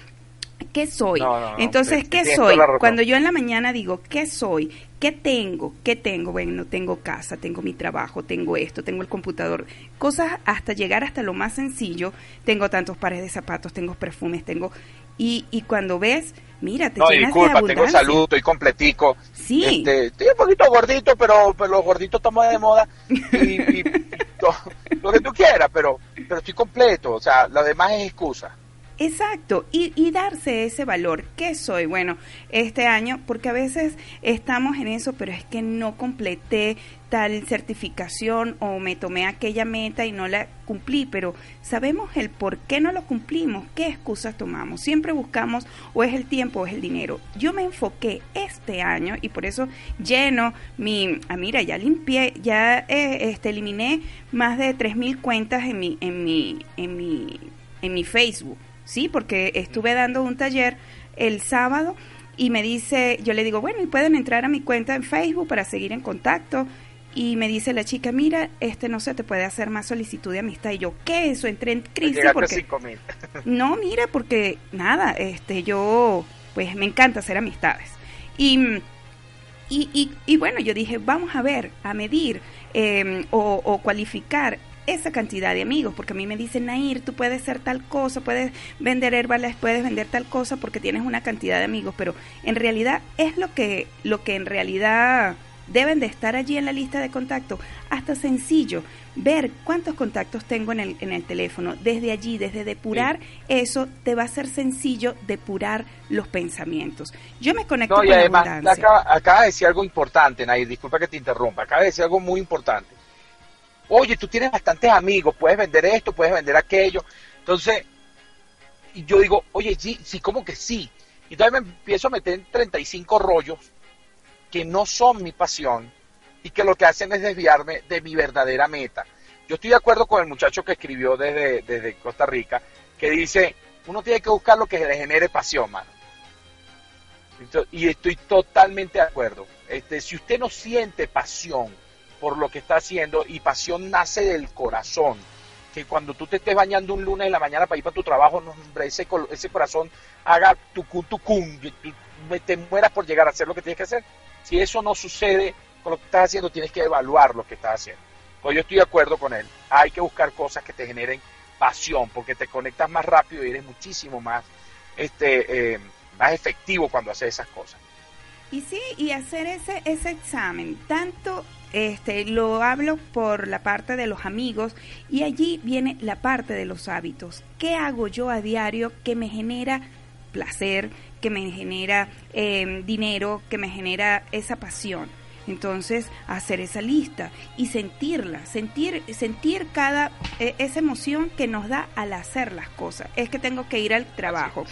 ¿Qué soy? No, no, no, Entonces, ¿qué soy? Cuando yo en la mañana digo, ¿qué soy? ¿Qué tengo? ¿Qué tengo? Bueno, tengo casa, tengo mi trabajo, tengo esto, tengo el computador. Cosas hasta llegar hasta lo más sencillo. Tengo tantos pares de zapatos, tengo perfumes, tengo... Y, y cuando ves, mira, te No, llenas disculpa, de tengo salud, estoy completico. Sí. Este, estoy un poquito gordito, pero, pero los gorditos estamos de moda. Y, to- lo que tú quieras, pero, pero estoy completo. O sea, lo demás es excusa. Exacto, y, y darse ese valor. ¿Qué soy? Bueno, este año, porque a veces estamos en eso, pero es que no completé tal certificación o me tomé aquella meta y no la cumplí, pero sabemos el por qué no lo cumplimos, qué excusas tomamos. Siempre buscamos o es el tiempo o es el dinero. Yo me enfoqué este año y por eso lleno mi, ah, mira, ya limpié, ya eh, este, eliminé más de 3.000 cuentas en mi, en mi, en mi, en mi Facebook. Sí, porque estuve dando un taller el sábado y me dice, yo le digo, bueno, y pueden entrar a mi cuenta en Facebook para seguir en contacto. Y me dice la chica, mira, este no se te puede hacer más solicitud de amistad. Y yo, ¿qué? Eso entré en crisis porque 5 mil. no, mira, porque nada, este, yo, pues me encanta hacer amistades. Y, y, y, y bueno, yo dije, vamos a ver, a medir eh, o, o cualificar esa cantidad de amigos, porque a mí me dicen, Nair, tú puedes ser tal cosa, puedes vender Herbalife, puedes vender tal cosa porque tienes una cantidad de amigos, pero en realidad es lo que, lo que en realidad deben de estar allí en la lista de contactos. Hasta sencillo, ver cuántos contactos tengo en el, en el teléfono. Desde allí, desde depurar, eso te va a ser sencillo depurar los pensamientos. Yo me conecto No, con y la además, abundancia. acaba, acaba de decir algo importante, Nair, disculpa que te interrumpa, acaba de decir algo muy importante. Oye, tú tienes bastantes amigos, puedes vender esto, puedes vender aquello. Entonces, yo digo, oye, sí, sí, como que sí. Y entonces me empiezo a meter en 35 rollos que no son mi pasión y que lo que hacen es desviarme de mi verdadera meta. Yo estoy de acuerdo con el muchacho que escribió desde, desde Costa Rica, que dice, uno tiene que buscar lo que le genere pasión, mano. Y estoy totalmente de acuerdo. Este, si usted no siente pasión por lo que está haciendo, y pasión nace del corazón, que cuando tú te estés bañando un lunes en la mañana para ir para tu trabajo, no, hombre, ese, ese corazón haga tucum, y tú me- te mueras por llegar a hacer lo que tienes que hacer. Si eso no sucede con lo que estás haciendo, tienes que evaluar lo que estás haciendo. Pues yo estoy de acuerdo con él. Hay que buscar cosas que te generen pasión, porque te conectas más rápido y eres muchísimo más, este, eh, más efectivo cuando haces esas cosas. Y sí, y hacer ese, ese examen, tanto este, lo hablo por la parte de los amigos y allí viene la parte de los hábitos. ¿Qué hago yo a diario que me genera placer, que me genera eh, dinero, que me genera esa pasión? Entonces, hacer esa lista y sentirla, sentir, sentir cada eh, esa emoción que nos da al hacer las cosas. Es que tengo que ir al trabajo.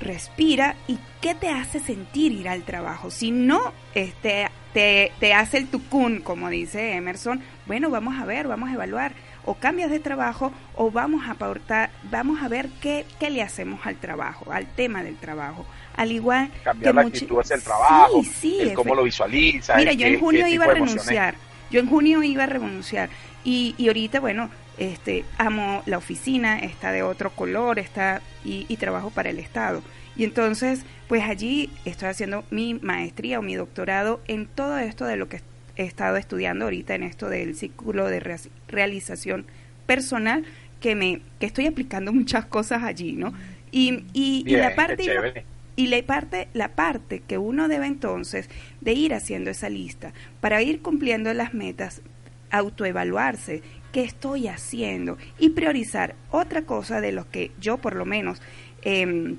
Respira y qué te hace sentir ir al trabajo. Si no este, te, te hace el tucún, como dice Emerson, bueno, vamos a ver, vamos a evaluar. O cambias de trabajo o vamos a aportar, vamos a ver qué, qué le hacemos al trabajo, al tema del trabajo. Al igual Cambiar que la muchi- actitud hacia el trabajo, Sí, sí, el cómo lo visualiza. Mira, yo qué- en junio iba a renunciar. Yo en junio iba a renunciar. Y, y ahorita, bueno, este, amo la oficina, está de otro color, está y, y trabajo para el Estado. Y entonces, pues allí estoy haciendo mi maestría o mi doctorado en todo esto de lo que he estado estudiando ahorita en esto del círculo de rea- realización personal que me que estoy aplicando muchas cosas allí, ¿no? Y, y, y la parte. Y la parte, la parte que uno debe entonces de ir haciendo esa lista para ir cumpliendo las metas, autoevaluarse, qué estoy haciendo y priorizar. Otra cosa de lo que yo por lo menos em,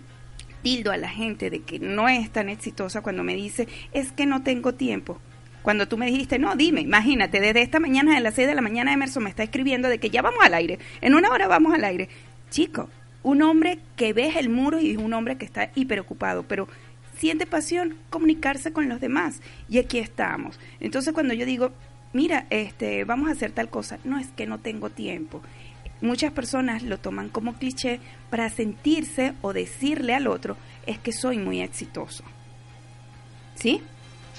tildo a la gente de que no es tan exitosa cuando me dice es que no tengo tiempo. Cuando tú me dijiste, no, dime, imagínate, desde esta mañana, a las 6 de la mañana, Emerson me está escribiendo de que ya vamos al aire, en una hora vamos al aire. Chico, un hombre que ve el muro y es un hombre que está hiperocupado, pero siente pasión comunicarse con los demás. Y aquí estamos. Entonces cuando yo digo, mira, este, vamos a hacer tal cosa, no es que no tengo tiempo. Muchas personas lo toman como cliché para sentirse o decirle al otro, es que soy muy exitoso. ¿Sí?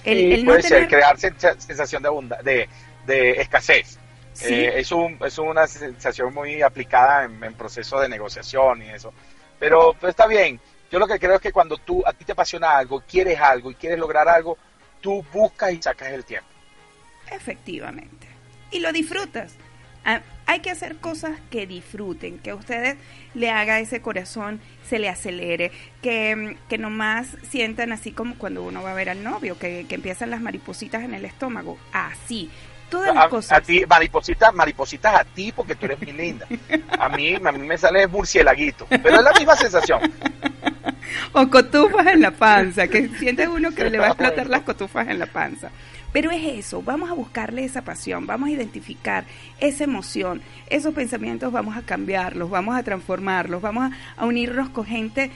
El- Sí, el no puede ser, tener- crear sensa- sensación de, abunda- de, de escasez. Sí. Eh, es, un, es una sensación muy aplicada en, en procesos de negociación y eso. Pero pues, está bien. Yo lo que creo es que cuando tú a ti te apasiona algo, quieres algo y quieres lograr algo, tú buscas y sacas el tiempo. Efectivamente. Y lo disfrutas. Ah, hay que hacer cosas que disfruten, que a ustedes le haga ese corazón, se le acelere, que, mm, que nomás sientan así como cuando uno va a ver al novio, que, que empiezan las maripositas en el estómago. Así. Todas las A, cosas. a ti, maripositas, maripositas a ti porque tú eres muy linda. A mí, a mí me sale murcielaguito. Pero es la misma sensación. O cotufas en la panza, que siente uno que le va a explotar las cotufas en la panza. Pero es eso, vamos a buscarle esa pasión, vamos a identificar esa emoción, esos pensamientos vamos a cambiarlos, vamos a transformarlos, vamos a, a unirnos con gente,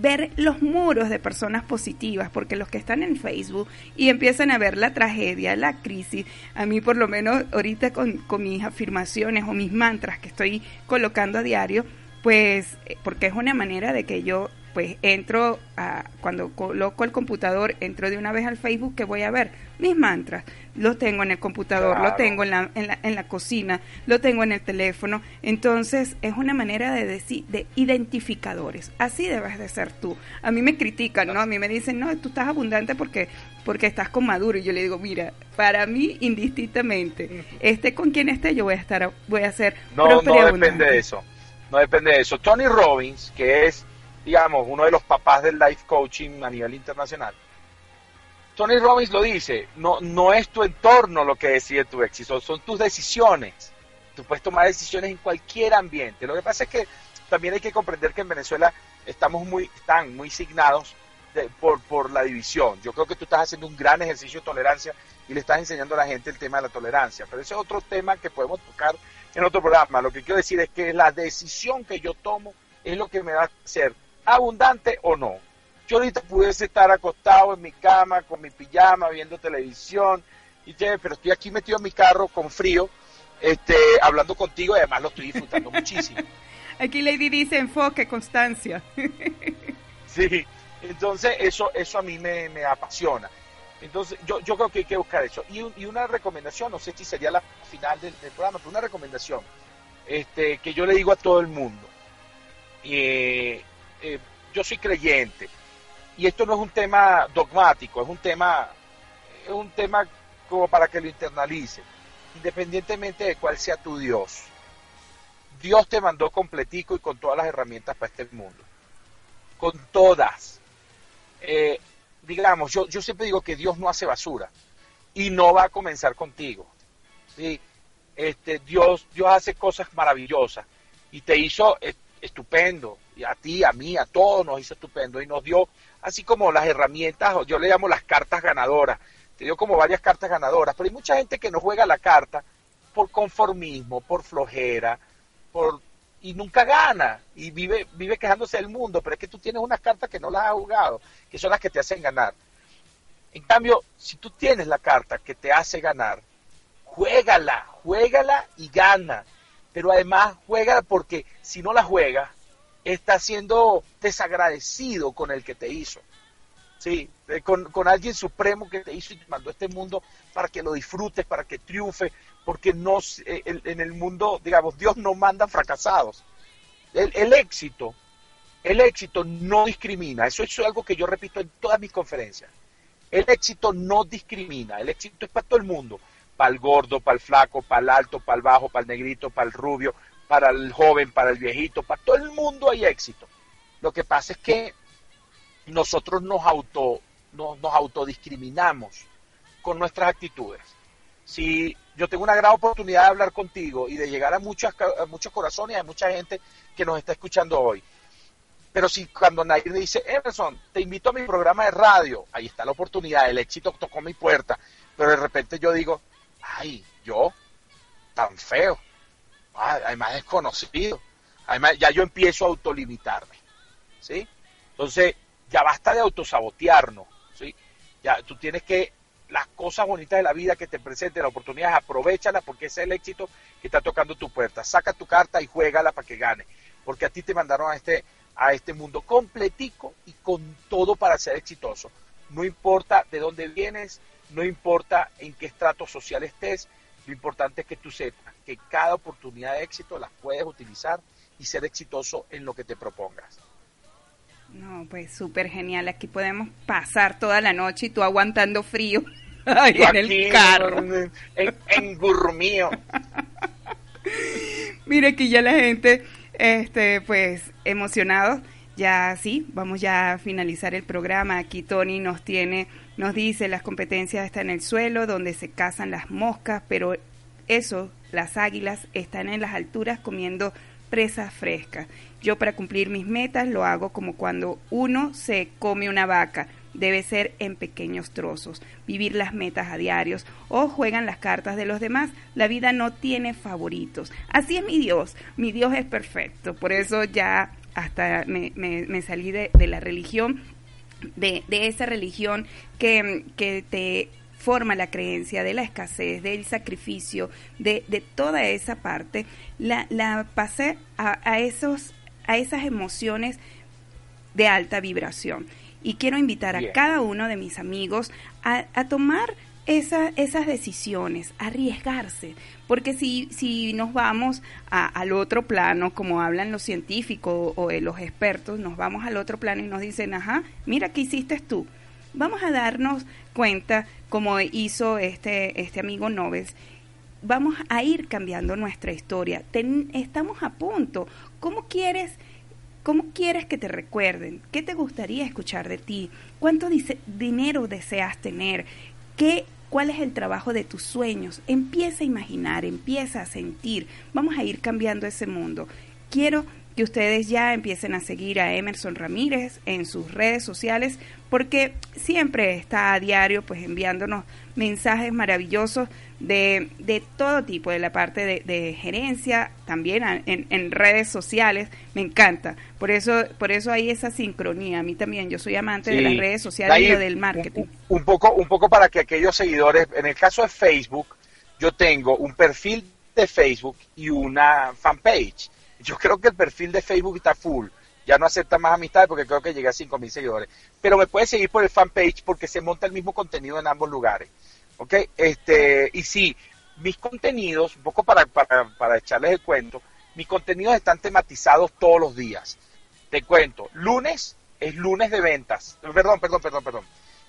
ver los muros de personas positivas, porque los que están en Facebook y empiezan a ver la tragedia, la crisis, a mí por lo menos ahorita con, con mis afirmaciones o mis mantras que estoy colocando a diario, pues eh, porque es una manera de que yo pues entro a, cuando coloco el computador, entro de una vez al Facebook que voy a ver mis mantras. Los tengo en el computador, lo tengo en la, en, la, en la cocina, lo tengo en el teléfono. Entonces es una manera de decir, de identificadores. Así debes de ser tú. A mí me critican, ¿no? A mí me dicen, no, tú estás abundante porque porque estás con Maduro. Y yo le digo, mira, para mí, indistintamente, esté con quien esté, yo voy a estar, voy a ser No, no depende de eso. No depende de eso. Tony Robbins, que es, digamos, uno de los papás del life coaching a nivel internacional. Tony Robbins lo dice, no, no es tu entorno lo que decide tu éxito, son tus decisiones. Tú puedes tomar decisiones en cualquier ambiente. Lo que pasa es que también hay que comprender que en Venezuela estamos muy, están muy signados por, por la división. Yo creo que tú estás haciendo un gran ejercicio de tolerancia y le estás enseñando a la gente el tema de la tolerancia. Pero ese es otro tema que podemos tocar en otro programa. Lo que quiero decir es que la decisión que yo tomo es lo que me va a hacer abundante o no. Yo ahorita pudiese estar acostado en mi cama con mi pijama viendo televisión y pero estoy aquí metido en mi carro con frío, este, hablando contigo y además lo estoy disfrutando muchísimo. Aquí Lady dice enfoque, constancia. Sí, entonces eso, eso a mí me, me apasiona. Entonces yo, yo creo que hay que buscar eso. Y, un- y una recomendación, no sé si sería la final del, del programa, pero una recomendación este, que yo le digo a todo el mundo. Eh, eh, yo soy creyente y esto no es un tema dogmático, es un tema, es un tema como para que lo internalice, independientemente de cuál sea tu Dios. Dios te mandó completico y con todas las herramientas para este mundo con todas. Eh, digamos, yo, yo siempre digo que Dios no hace basura y no va a comenzar contigo. ¿sí? Este, Dios, Dios hace cosas maravillosas y te hizo eh, estupendo, y a ti, a mí, a todos nos hizo estupendo y nos dio así como las herramientas, yo le llamo las cartas ganadoras, te dio como varias cartas ganadoras, pero hay mucha gente que no juega la carta por conformismo, por flojera, por y nunca gana y vive vive quejándose del mundo, pero es que tú tienes unas cartas que no las has jugado, que son las que te hacen ganar. En cambio, si tú tienes la carta que te hace ganar, juégala, juégala y gana. Pero además juégala porque si no la juegas, estás siendo desagradecido con el que te hizo. Sí, eh, con, con alguien supremo que te hizo y te mandó este mundo para que lo disfrutes, para que triunfe, porque no, s- eh, en el mundo, digamos, Dios no manda fracasados. El, el éxito, el éxito no discrimina. Eso es algo que yo repito en todas mis conferencias. El éxito no discrimina. El éxito es para todo el mundo. Para el gordo, para el flaco, para el alto, para el bajo, para el negrito, para el rubio, para el joven, para el viejito. Para todo el mundo hay éxito. Lo que pasa es que nosotros nos auto nos, nos autodiscriminamos con nuestras actitudes. Si yo tengo una gran oportunidad de hablar contigo y de llegar a, a muchos corazones y a mucha gente que nos está escuchando hoy, pero si cuando nadie me dice, Emerson, te invito a mi programa de radio, ahí está la oportunidad, el éxito tocó mi puerta, pero de repente yo digo, ay, yo, tan feo, además desconocido, además ya yo empiezo a autolimitarme, ¿sí? Entonces, ya basta de autosabotearnos, ¿sí? Ya tú tienes que, las cosas bonitas de la vida que te presenten, las oportunidades, aprovechalas porque ese es el éxito que está tocando tu puerta. Saca tu carta y juégala para que gane, porque a ti te mandaron a este, a este mundo completico y con todo para ser exitoso. No importa de dónde vienes, no importa en qué estrato social estés, lo importante es que tú sepas que cada oportunidad de éxito las puedes utilizar y ser exitoso en lo que te propongas. No, pues súper genial. Aquí podemos pasar toda la noche y tú aguantando frío en aquí, el carro. En, en, Gurmío. Mire que ya la gente, este, pues, emocionados. Ya sí, vamos ya a finalizar el programa. Aquí Tony nos tiene, nos dice, las competencias están en el suelo, donde se cazan las moscas, pero eso, las águilas, están en las alturas comiendo presas frescas. Yo para cumplir mis metas lo hago como cuando uno se come una vaca. Debe ser en pequeños trozos, vivir las metas a diarios o juegan las cartas de los demás. La vida no tiene favoritos. Así es mi Dios. Mi Dios es perfecto. Por eso ya hasta me, me- me salí de, de la religión, de, de esa religión que, que te forma la creencia de la escasez, del sacrificio, de, de toda esa parte, la, la pasé a, a esos, a esas emociones de alta vibración. Y quiero invitar a Bien. cada uno de mis amigos a, a tomar esa- esas decisiones, arriesgarse, porque si, si nos vamos a- al otro plano, como hablan los científicos o, eh, los expertos, nos vamos al otro plano y nos dicen, ajá, mira qué hiciste tú. vamos a darnos cuenta, como hizo este, este amigo Noves, vamos a ir cambiando nuestra historia. estamos a punto. ¿Cómo quieres, ¿Cómo quieres que te recuerden? ¿Qué te gustaría escuchar de ti? ¿Cuánto dinero deseas tener? ¿Qué, ¿Cuál es el trabajo de tus sueños? Empieza a imaginar, empieza a sentir. Vamos a ir cambiando ese mundo. Quiero que ustedes ya empiecen a seguir a Emerson Ramírez en sus redes sociales porque siempre está a diario pues enviándonos mensajes maravillosos de, de todo tipo, de la parte de, gerencia, también en, en, redes sociales, me encanta. Por eso, por eso hay esa sincronía. A mí también, yo soy amante de las redes sociales y del marketing. Un, poco, un poco para que aquellos seguidores, en el caso de Facebook, yo tengo un perfil de Facebook y una fanpage yo creo que el perfil de Facebook está full. Ya no acepta más amistades porque creo que llegué a 5.000 seguidores. Pero me puedes seguir por el fanpage porque se monta el mismo contenido en ambos lugares. ¿Ok? Este, y sí, mis contenidos, un poco para, para, para echarles el cuento, mis contenidos están tematizados todos los días. Te cuento, lunes es lunes de ventas. Perdón, perdón, perdón, perdón.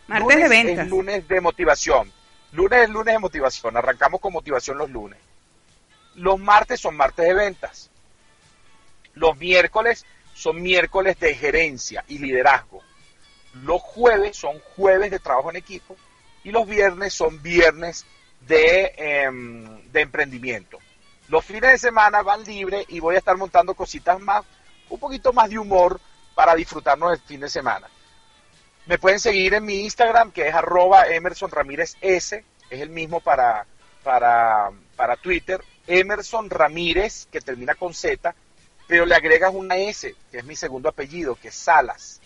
Martes de ventas. Es lunes de motivación. Lunes es lunes de motivación. Arrancamos con motivación los lunes. Los martes son martes de ventas. Los miércoles son miércoles de gerencia y liderazgo. Los jueves son jueves de trabajo en equipo y los viernes son viernes de, em, de emprendimiento. Los fines de semana van libres y voy a estar montando cositas más, un poquito más de humor para disfrutarnos del fin de semana. Me pueden seguir en mi Instagram, que es arroba S, es el mismo para, para, para Twitter. Emerson Ramírez, que termina con Z, pero le agregas una S, que es mi segundo apellido, que es Salas.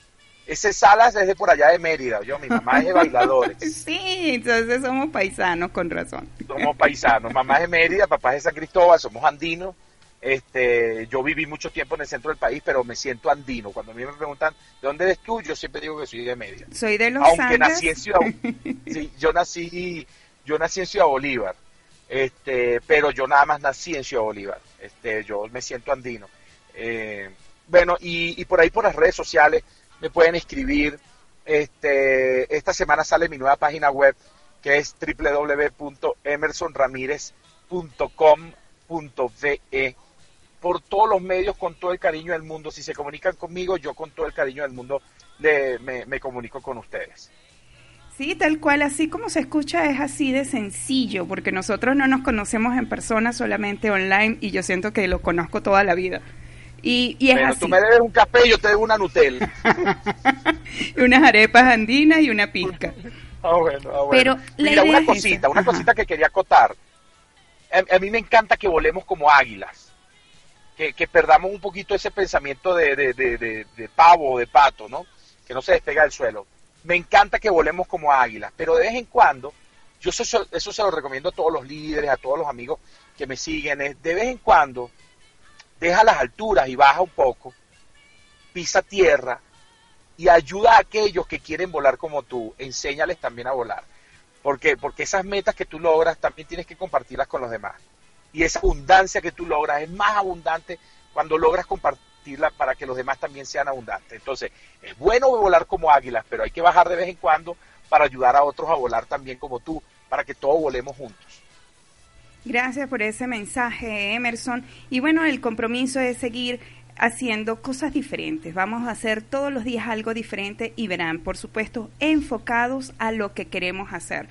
Ese Salas es de por allá de Mérida, yo, mi mamá es de bailadores. Sí, entonces somos paisanos, con razón. Somos paisanos, mamá es de Mérida, papá es de San Cristóbal, somos andinos. Este, yo viví mucho tiempo en el centro del país, pero me siento andino. Cuando a mí me preguntan, ¿de dónde eres tú? Yo siempre digo que soy de Mérida. Soy de los Aunque nací en Ciudad, sí, yo nací, yo nací en Ciudad Bolívar, este, pero yo nada más nací en Ciudad Bolívar. Este, yo me siento andino. Eh, bueno, y, por ahí por las redes sociales me pueden escribir. Este, esta semana sale mi nueva página web que es www.emersonramirez.com.ve por todos los medios con todo el cariño del mundo. Si se comunican conmigo, yo con todo el cariño del mundo me, me comunico con ustedes. Sí, tal cual, así como se escucha es así de sencillo, porque nosotros no nos conocemos en persona, solamente online, y yo siento que lo conozco toda la vida. Y, y es así. tú me debes un café y yo te debo una Nutella. unas arepas andinas y una pizca. ah, bueno, ah, bueno. Pero Mira, una cosita, una cosita que quería acotar. A, mí me encanta que volemos como águilas. Que, que perdamos un poquito ese pensamiento de, de, de, de, pavo o de pato, ¿no? Que no se despega del suelo. Me encanta que volemos como águilas, pero de vez en cuando, yo eso, eso se lo recomiendo a todos los líderes, a todos los amigos que me siguen, es de vez en cuando deja las alturas y baja un poco, pisa tierra y ayuda a aquellos que quieren volar como tú, enséñales también a volar. Porque, esas metas que tú logras también tienes que compartirlas con los demás. Y esa abundancia que tú logras es más abundante cuando logras compartirla para que los demás también sean abundantes. Entonces, es bueno volar como águilas, pero hay que bajar de vez en cuando para ayudar a otros a volar también como tú, para que todos volemos juntos. Gracias por ese mensaje, Emerson. Y bueno, el compromiso es seguir haciendo cosas diferentes. Vamos a hacer todos los días algo diferente y verán, por supuesto, enfocados a lo que queremos hacer.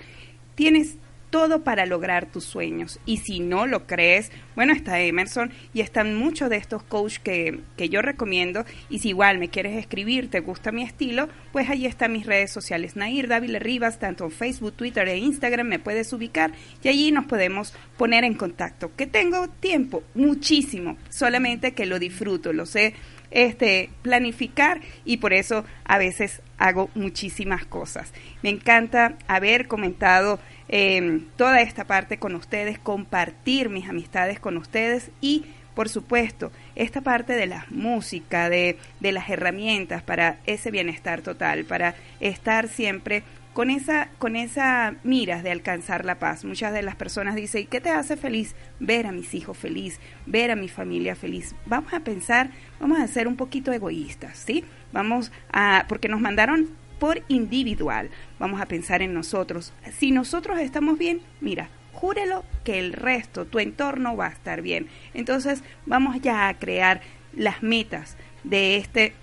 Tienes todo para lograr tus sueños. Y si no lo crees, bueno, está Emerson y están muchos de estos coaches que, que, yo recomiendo. Y si igual me quieres escribir, te gusta mi estilo, pues ahí están mis redes sociales. Nair Dávila Rivas, tanto en Facebook, Twitter e Instagram me puedes ubicar y allí nos podemos poner en contacto. Que tengo tiempo, muchísimo, solamente que lo disfruto, lo sé este, planificar y por eso a veces hago muchísimas cosas. Me encanta haber comentado eh, toda esta parte con ustedes, compartir mis amistades con ustedes y por supuesto, esta parte de la música, de, de las herramientas para ese bienestar total, para estar siempre con esa, con esa miras de alcanzar la paz. Muchas de las personas dicen, ¿y qué te hace feliz? Ver a mis hijos feliz, ver a mi familia feliz. Vamos a pensar, vamos a ser un poquito egoístas, ¿sí? Vamos a, porque nos mandaron por individual. Vamos a pensar en nosotros. Si nosotros estamos bien, mira, júrelo que el resto, tu entorno va a estar bien. Entonces vamos ya a crear las metas de este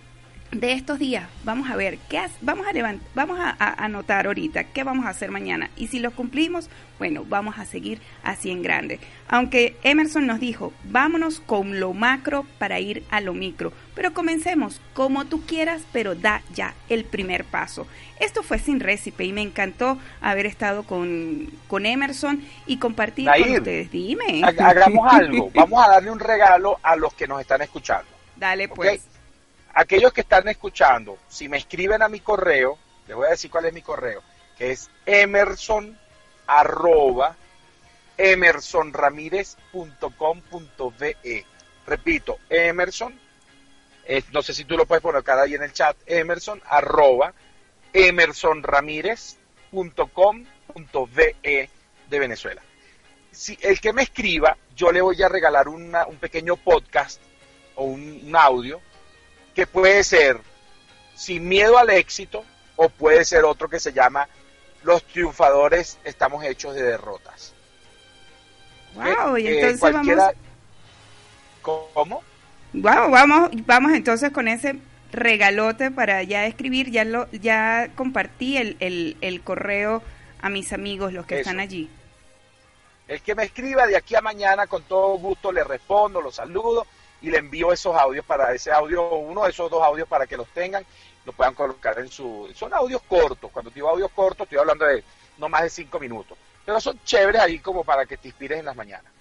de estos días. Vamos a ver qué vamos a levantar, vamos a, anotar ahorita qué vamos a hacer mañana y si lo cumplimos, bueno, vamos a seguir así en grande. Aunque Emerson nos dijo, vámonos con lo macro para ir a lo micro, pero comencemos como tú quieras, pero da ya el primer paso. Esto fue sin récipe y me encantó haber estado con, con Emerson y compartir con ustedes. Dime. Hagamos algo, vamos a darle un regalo a los que nos están escuchando. Dale pues aquellos que están escuchando, si me escriben a mi correo, les voy a decir cuál es mi correo, que es emerson arroba emersonramírez.com.ve. Repito, emerson, no sé si tú lo puedes poner acá ahí en el chat, emerson arroba emersonramírez.com.ve de Venezuela. Si el que me escriba, yo le voy a regalar un pequeño podcast o un audio que puede ser sin miedo al éxito o puede ser otro que se llama los triunfadores estamos hechos de derrotas. Wow, y entonces vamos ¿Cómo? Wow, vamos vamos entonces con ese regalote para ya escribir, ya lo ya compartí el, el, correo a mis amigos los que están allí. El que me escriba de aquí a mañana con todo gusto le respondo, lo saludo y le envío esos audios para ese audio, uno de esos dos audios para que los tengan, lo puedan colocar en su... Son audios cortos, cuando digo audios cortos estoy hablando de no más de cinco minutos, pero son chéveres ahí como para que te inspires en las mañanas.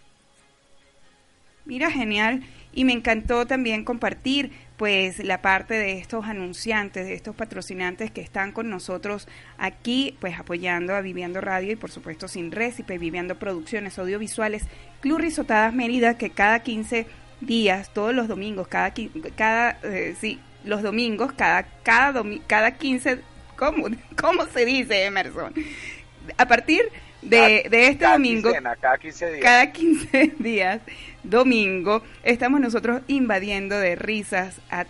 Mira, genial. Y me encantó también compartir pues la parte de estos anunciantes, de estos patrocinantes que están con nosotros aquí, pues apoyando a Viviendo Radio y por supuesto Sin Récipe, Viviendo Producciones Audiovisuales, Club Risotadas Mérida, que cada 15 días, todos los domingos, cada, cada eh, sí, los domingos, cada, cada, cada 15, ¿cómo, ¿cómo se dice Emerson? A partir de, de este domingo, cada 15 días. cada 15 días, domingo, estamos nosotros invadiendo de risas a,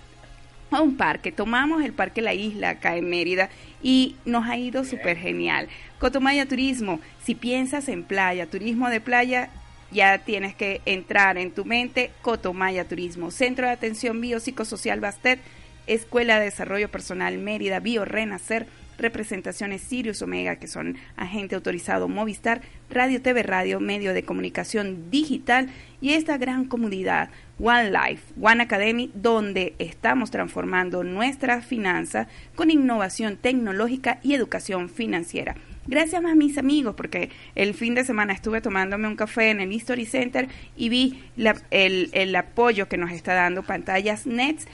a un parque. Tomamos el Parque La Isla acá en Mérida y nos ha ido súper genial. Cotomaya Turismo, si piensas en playa, turismo de playa, ya tienes que entrar en tu mente Cotomaya Turismo, Centro de Atención Biopsicosocial Bastet, Escuela de Desarrollo Personal Mérida, Bio Renacer, representaciones Sirius Omega, que son agente autorizado Movistar, Radio TV Radio, medio de comunicación digital y esta gran comunidad One Life, One Academy, donde estamos transformando nuestra finanza con innovación tecnológica y educación financiera. Gracias a mis amigos, porque el fin de semana estuve tomándome un café en el History Center y vi el, el apoyo que nos está dando Pantallas Nets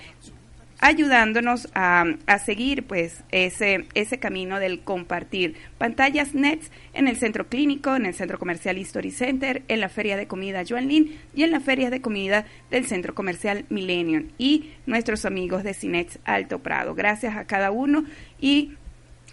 ayudándonos a, a, seguir pues ese, ese camino del compartir pantallas nets en el centro clínico, en el centro comercial History Center, en la feria de comida Joan Lin y en la feria de comida del centro comercial Millennium y nuestros amigos de Cinex Alto Prado. Gracias a cada uno y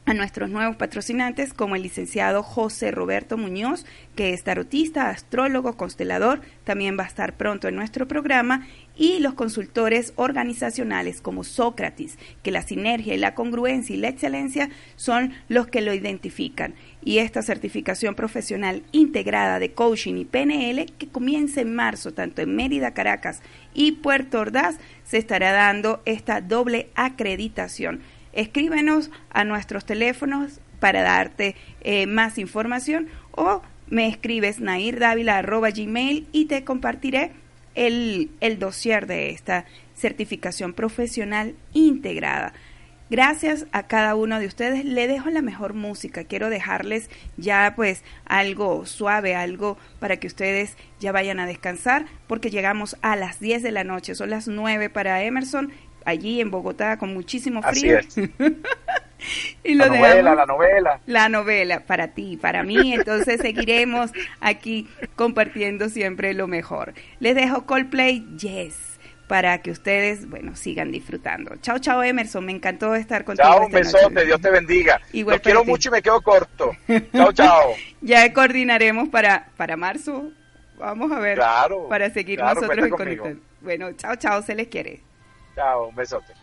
a nuestros nuevos patrocinantes como el licenciado José Roberto Muñoz, que es tarotista, astrólogo, constelador, también va a estar pronto en nuestro programa, y los consultores organizacionales como Sócrates, que la sinergia la congruencia y la excelencia son los que lo identifican. Y esta certificación profesional integrada de coaching y PNL, que comienza en marzo tanto en Mérida, Caracas y Puerto Ordaz, se estará dando esta doble acreditación escríbenos a nuestros teléfonos para darte eh, más información o me escribes nairdavila.gmail y te compartiré el, el dossier de esta certificación profesional integrada. Gracias a cada uno de ustedes. Le dejo la mejor música. Quiero dejarles ya pues algo suave, algo para que ustedes ya vayan a descansar porque llegamos a las 10 de la noche. Son las 9 para Emerson allí en Bogotá con muchísimo frío. y lo la novela, la novela. La novela para ti, para mí. Entonces seguiremos aquí compartiendo siempre lo mejor. Les dejo Coldplay Yes para que ustedes, bueno, sigan disfrutando. Chao, chao, Emerson. Me encantó estar contigo. Chao, un besote. Dios te bendiga. Igual quiero mucho y me quedo corto. Chao, chao. ya coordinaremos para, para marzo. Vamos a ver. Claro. Para seguir nosotros en Bueno, chao, chao. Se les quiere. Chao, un besote.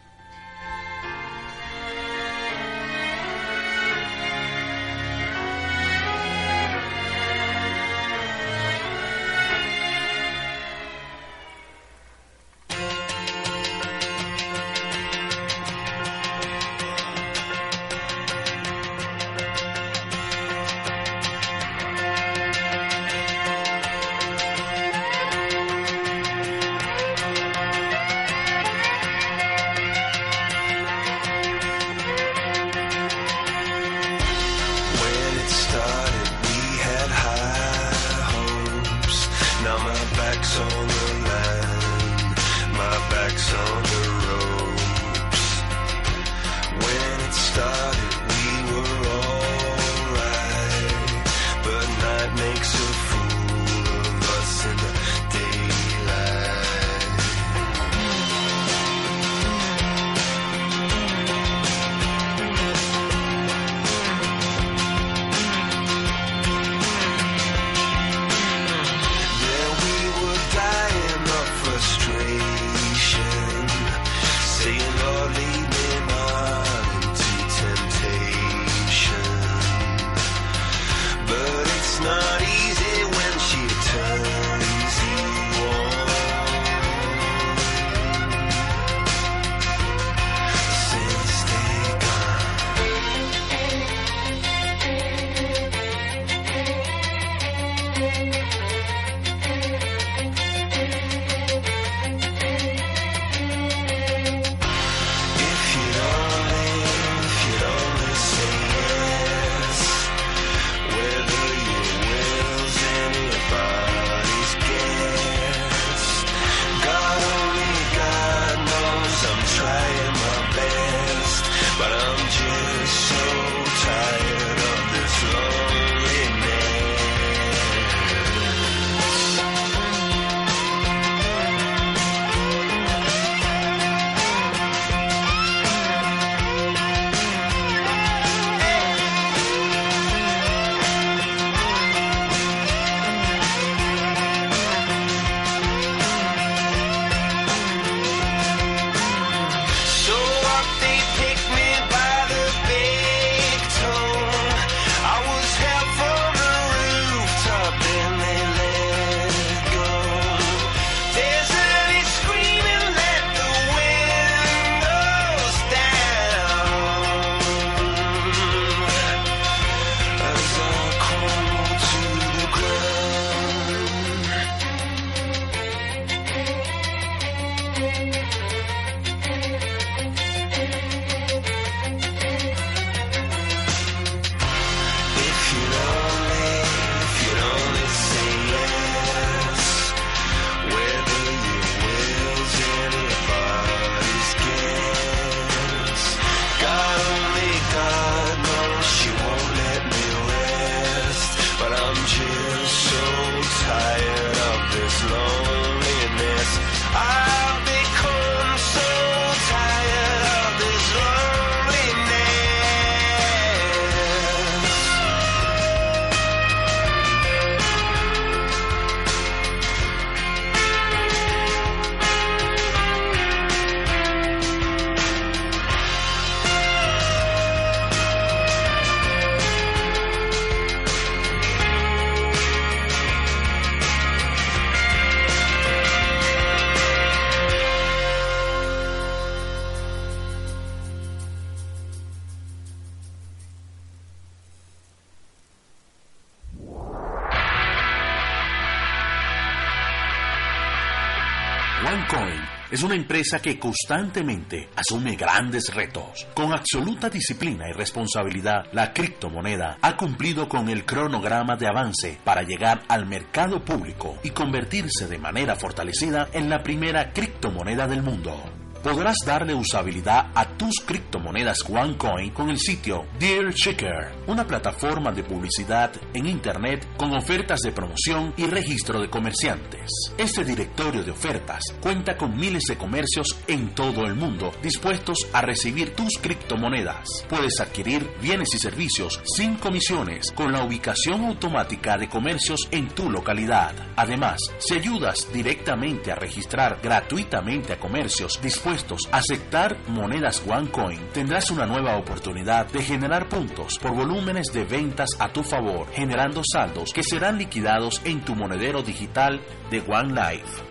Es una empresa que constantemente asume grandes retos. Con absoluta disciplina y responsabilidad, la criptomoneda ha cumplido con el cronograma de avance para llegar al mercado público y convertirse de manera fortalecida en la primera criptomoneda del mundo podrás darle usabilidad a tus criptomonedas OneCoin con el sitio Dear Checker, una plataforma de publicidad en Internet con ofertas de promoción y registro de comerciantes. Este directorio de ofertas cuenta con miles de comercios en todo el mundo dispuestos a recibir tus criptomonedas. Puedes adquirir bienes y servicios sin comisiones con la ubicación automática de comercios en tu localidad. Además, si ayudas directamente a registrar gratuitamente a comercios a aceptar monedas OneCoin, tendrás una nueva oportunidad de generar puntos por volúmenes de ventas a tu favor, generando saldos que serán liquidados en tu monedero digital de OneLife.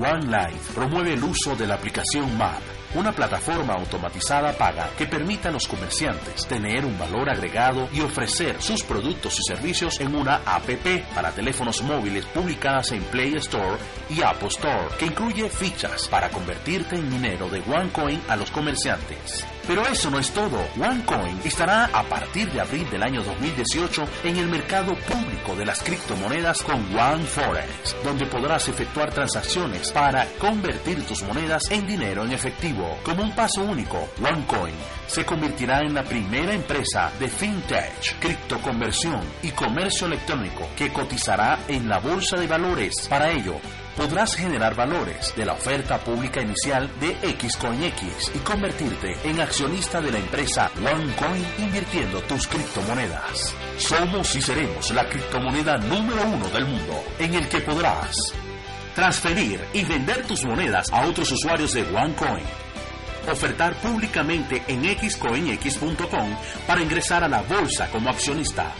OneLife promueve el uso de la aplicación MAP una plataforma automatizada paga que permite a los comerciantes tener un valor agregado y ofrecer sus productos y servicios en una APP para teléfonos móviles publicadas en Play Store y Apple Store, que incluye fichas para convertirte en minero de OneCoin a los comerciantes. Pero eso no es todo. OneCoin estará a partir de abril del año 2018 en el mercado público de las criptomonedas con OneForex, donde podrás efectuar transacciones para convertir tus monedas en dinero en efectivo. Como un paso único, OneCoin se convertirá en la primera empresa de fintech, criptoconversión y comercio electrónico que cotizará en la bolsa de valores. Para ello, podrás generar valores de la oferta pública inicial de XCoinX y convertirte en accionista de la empresa OneCoin invirtiendo tus criptomonedas. Somos y seremos la criptomoneda número uno del mundo en el que podrás transferir y vender tus monedas a otros usuarios de OneCoin ofertar públicamente en xcoinx.com para ingresar a la bolsa como accionista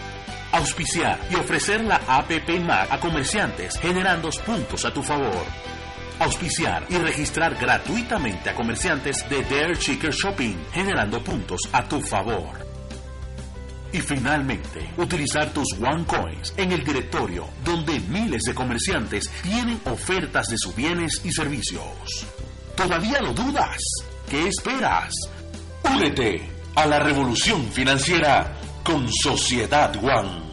auspiciar y ofrecer la APP Mac a comerciantes generando puntos a tu favor. Auspiciar y registrar gratuitamente a comerciantes de Dare Chicker Shopping generando puntos a tu favor. Y finalmente, utilizar tus OneCoins en el directorio donde miles de comerciantes tienen ofertas de sus bienes y servicios. ¿Todavía lo dudas? ¿Qué esperas? Únete a la revolución financiera con Sociedad One.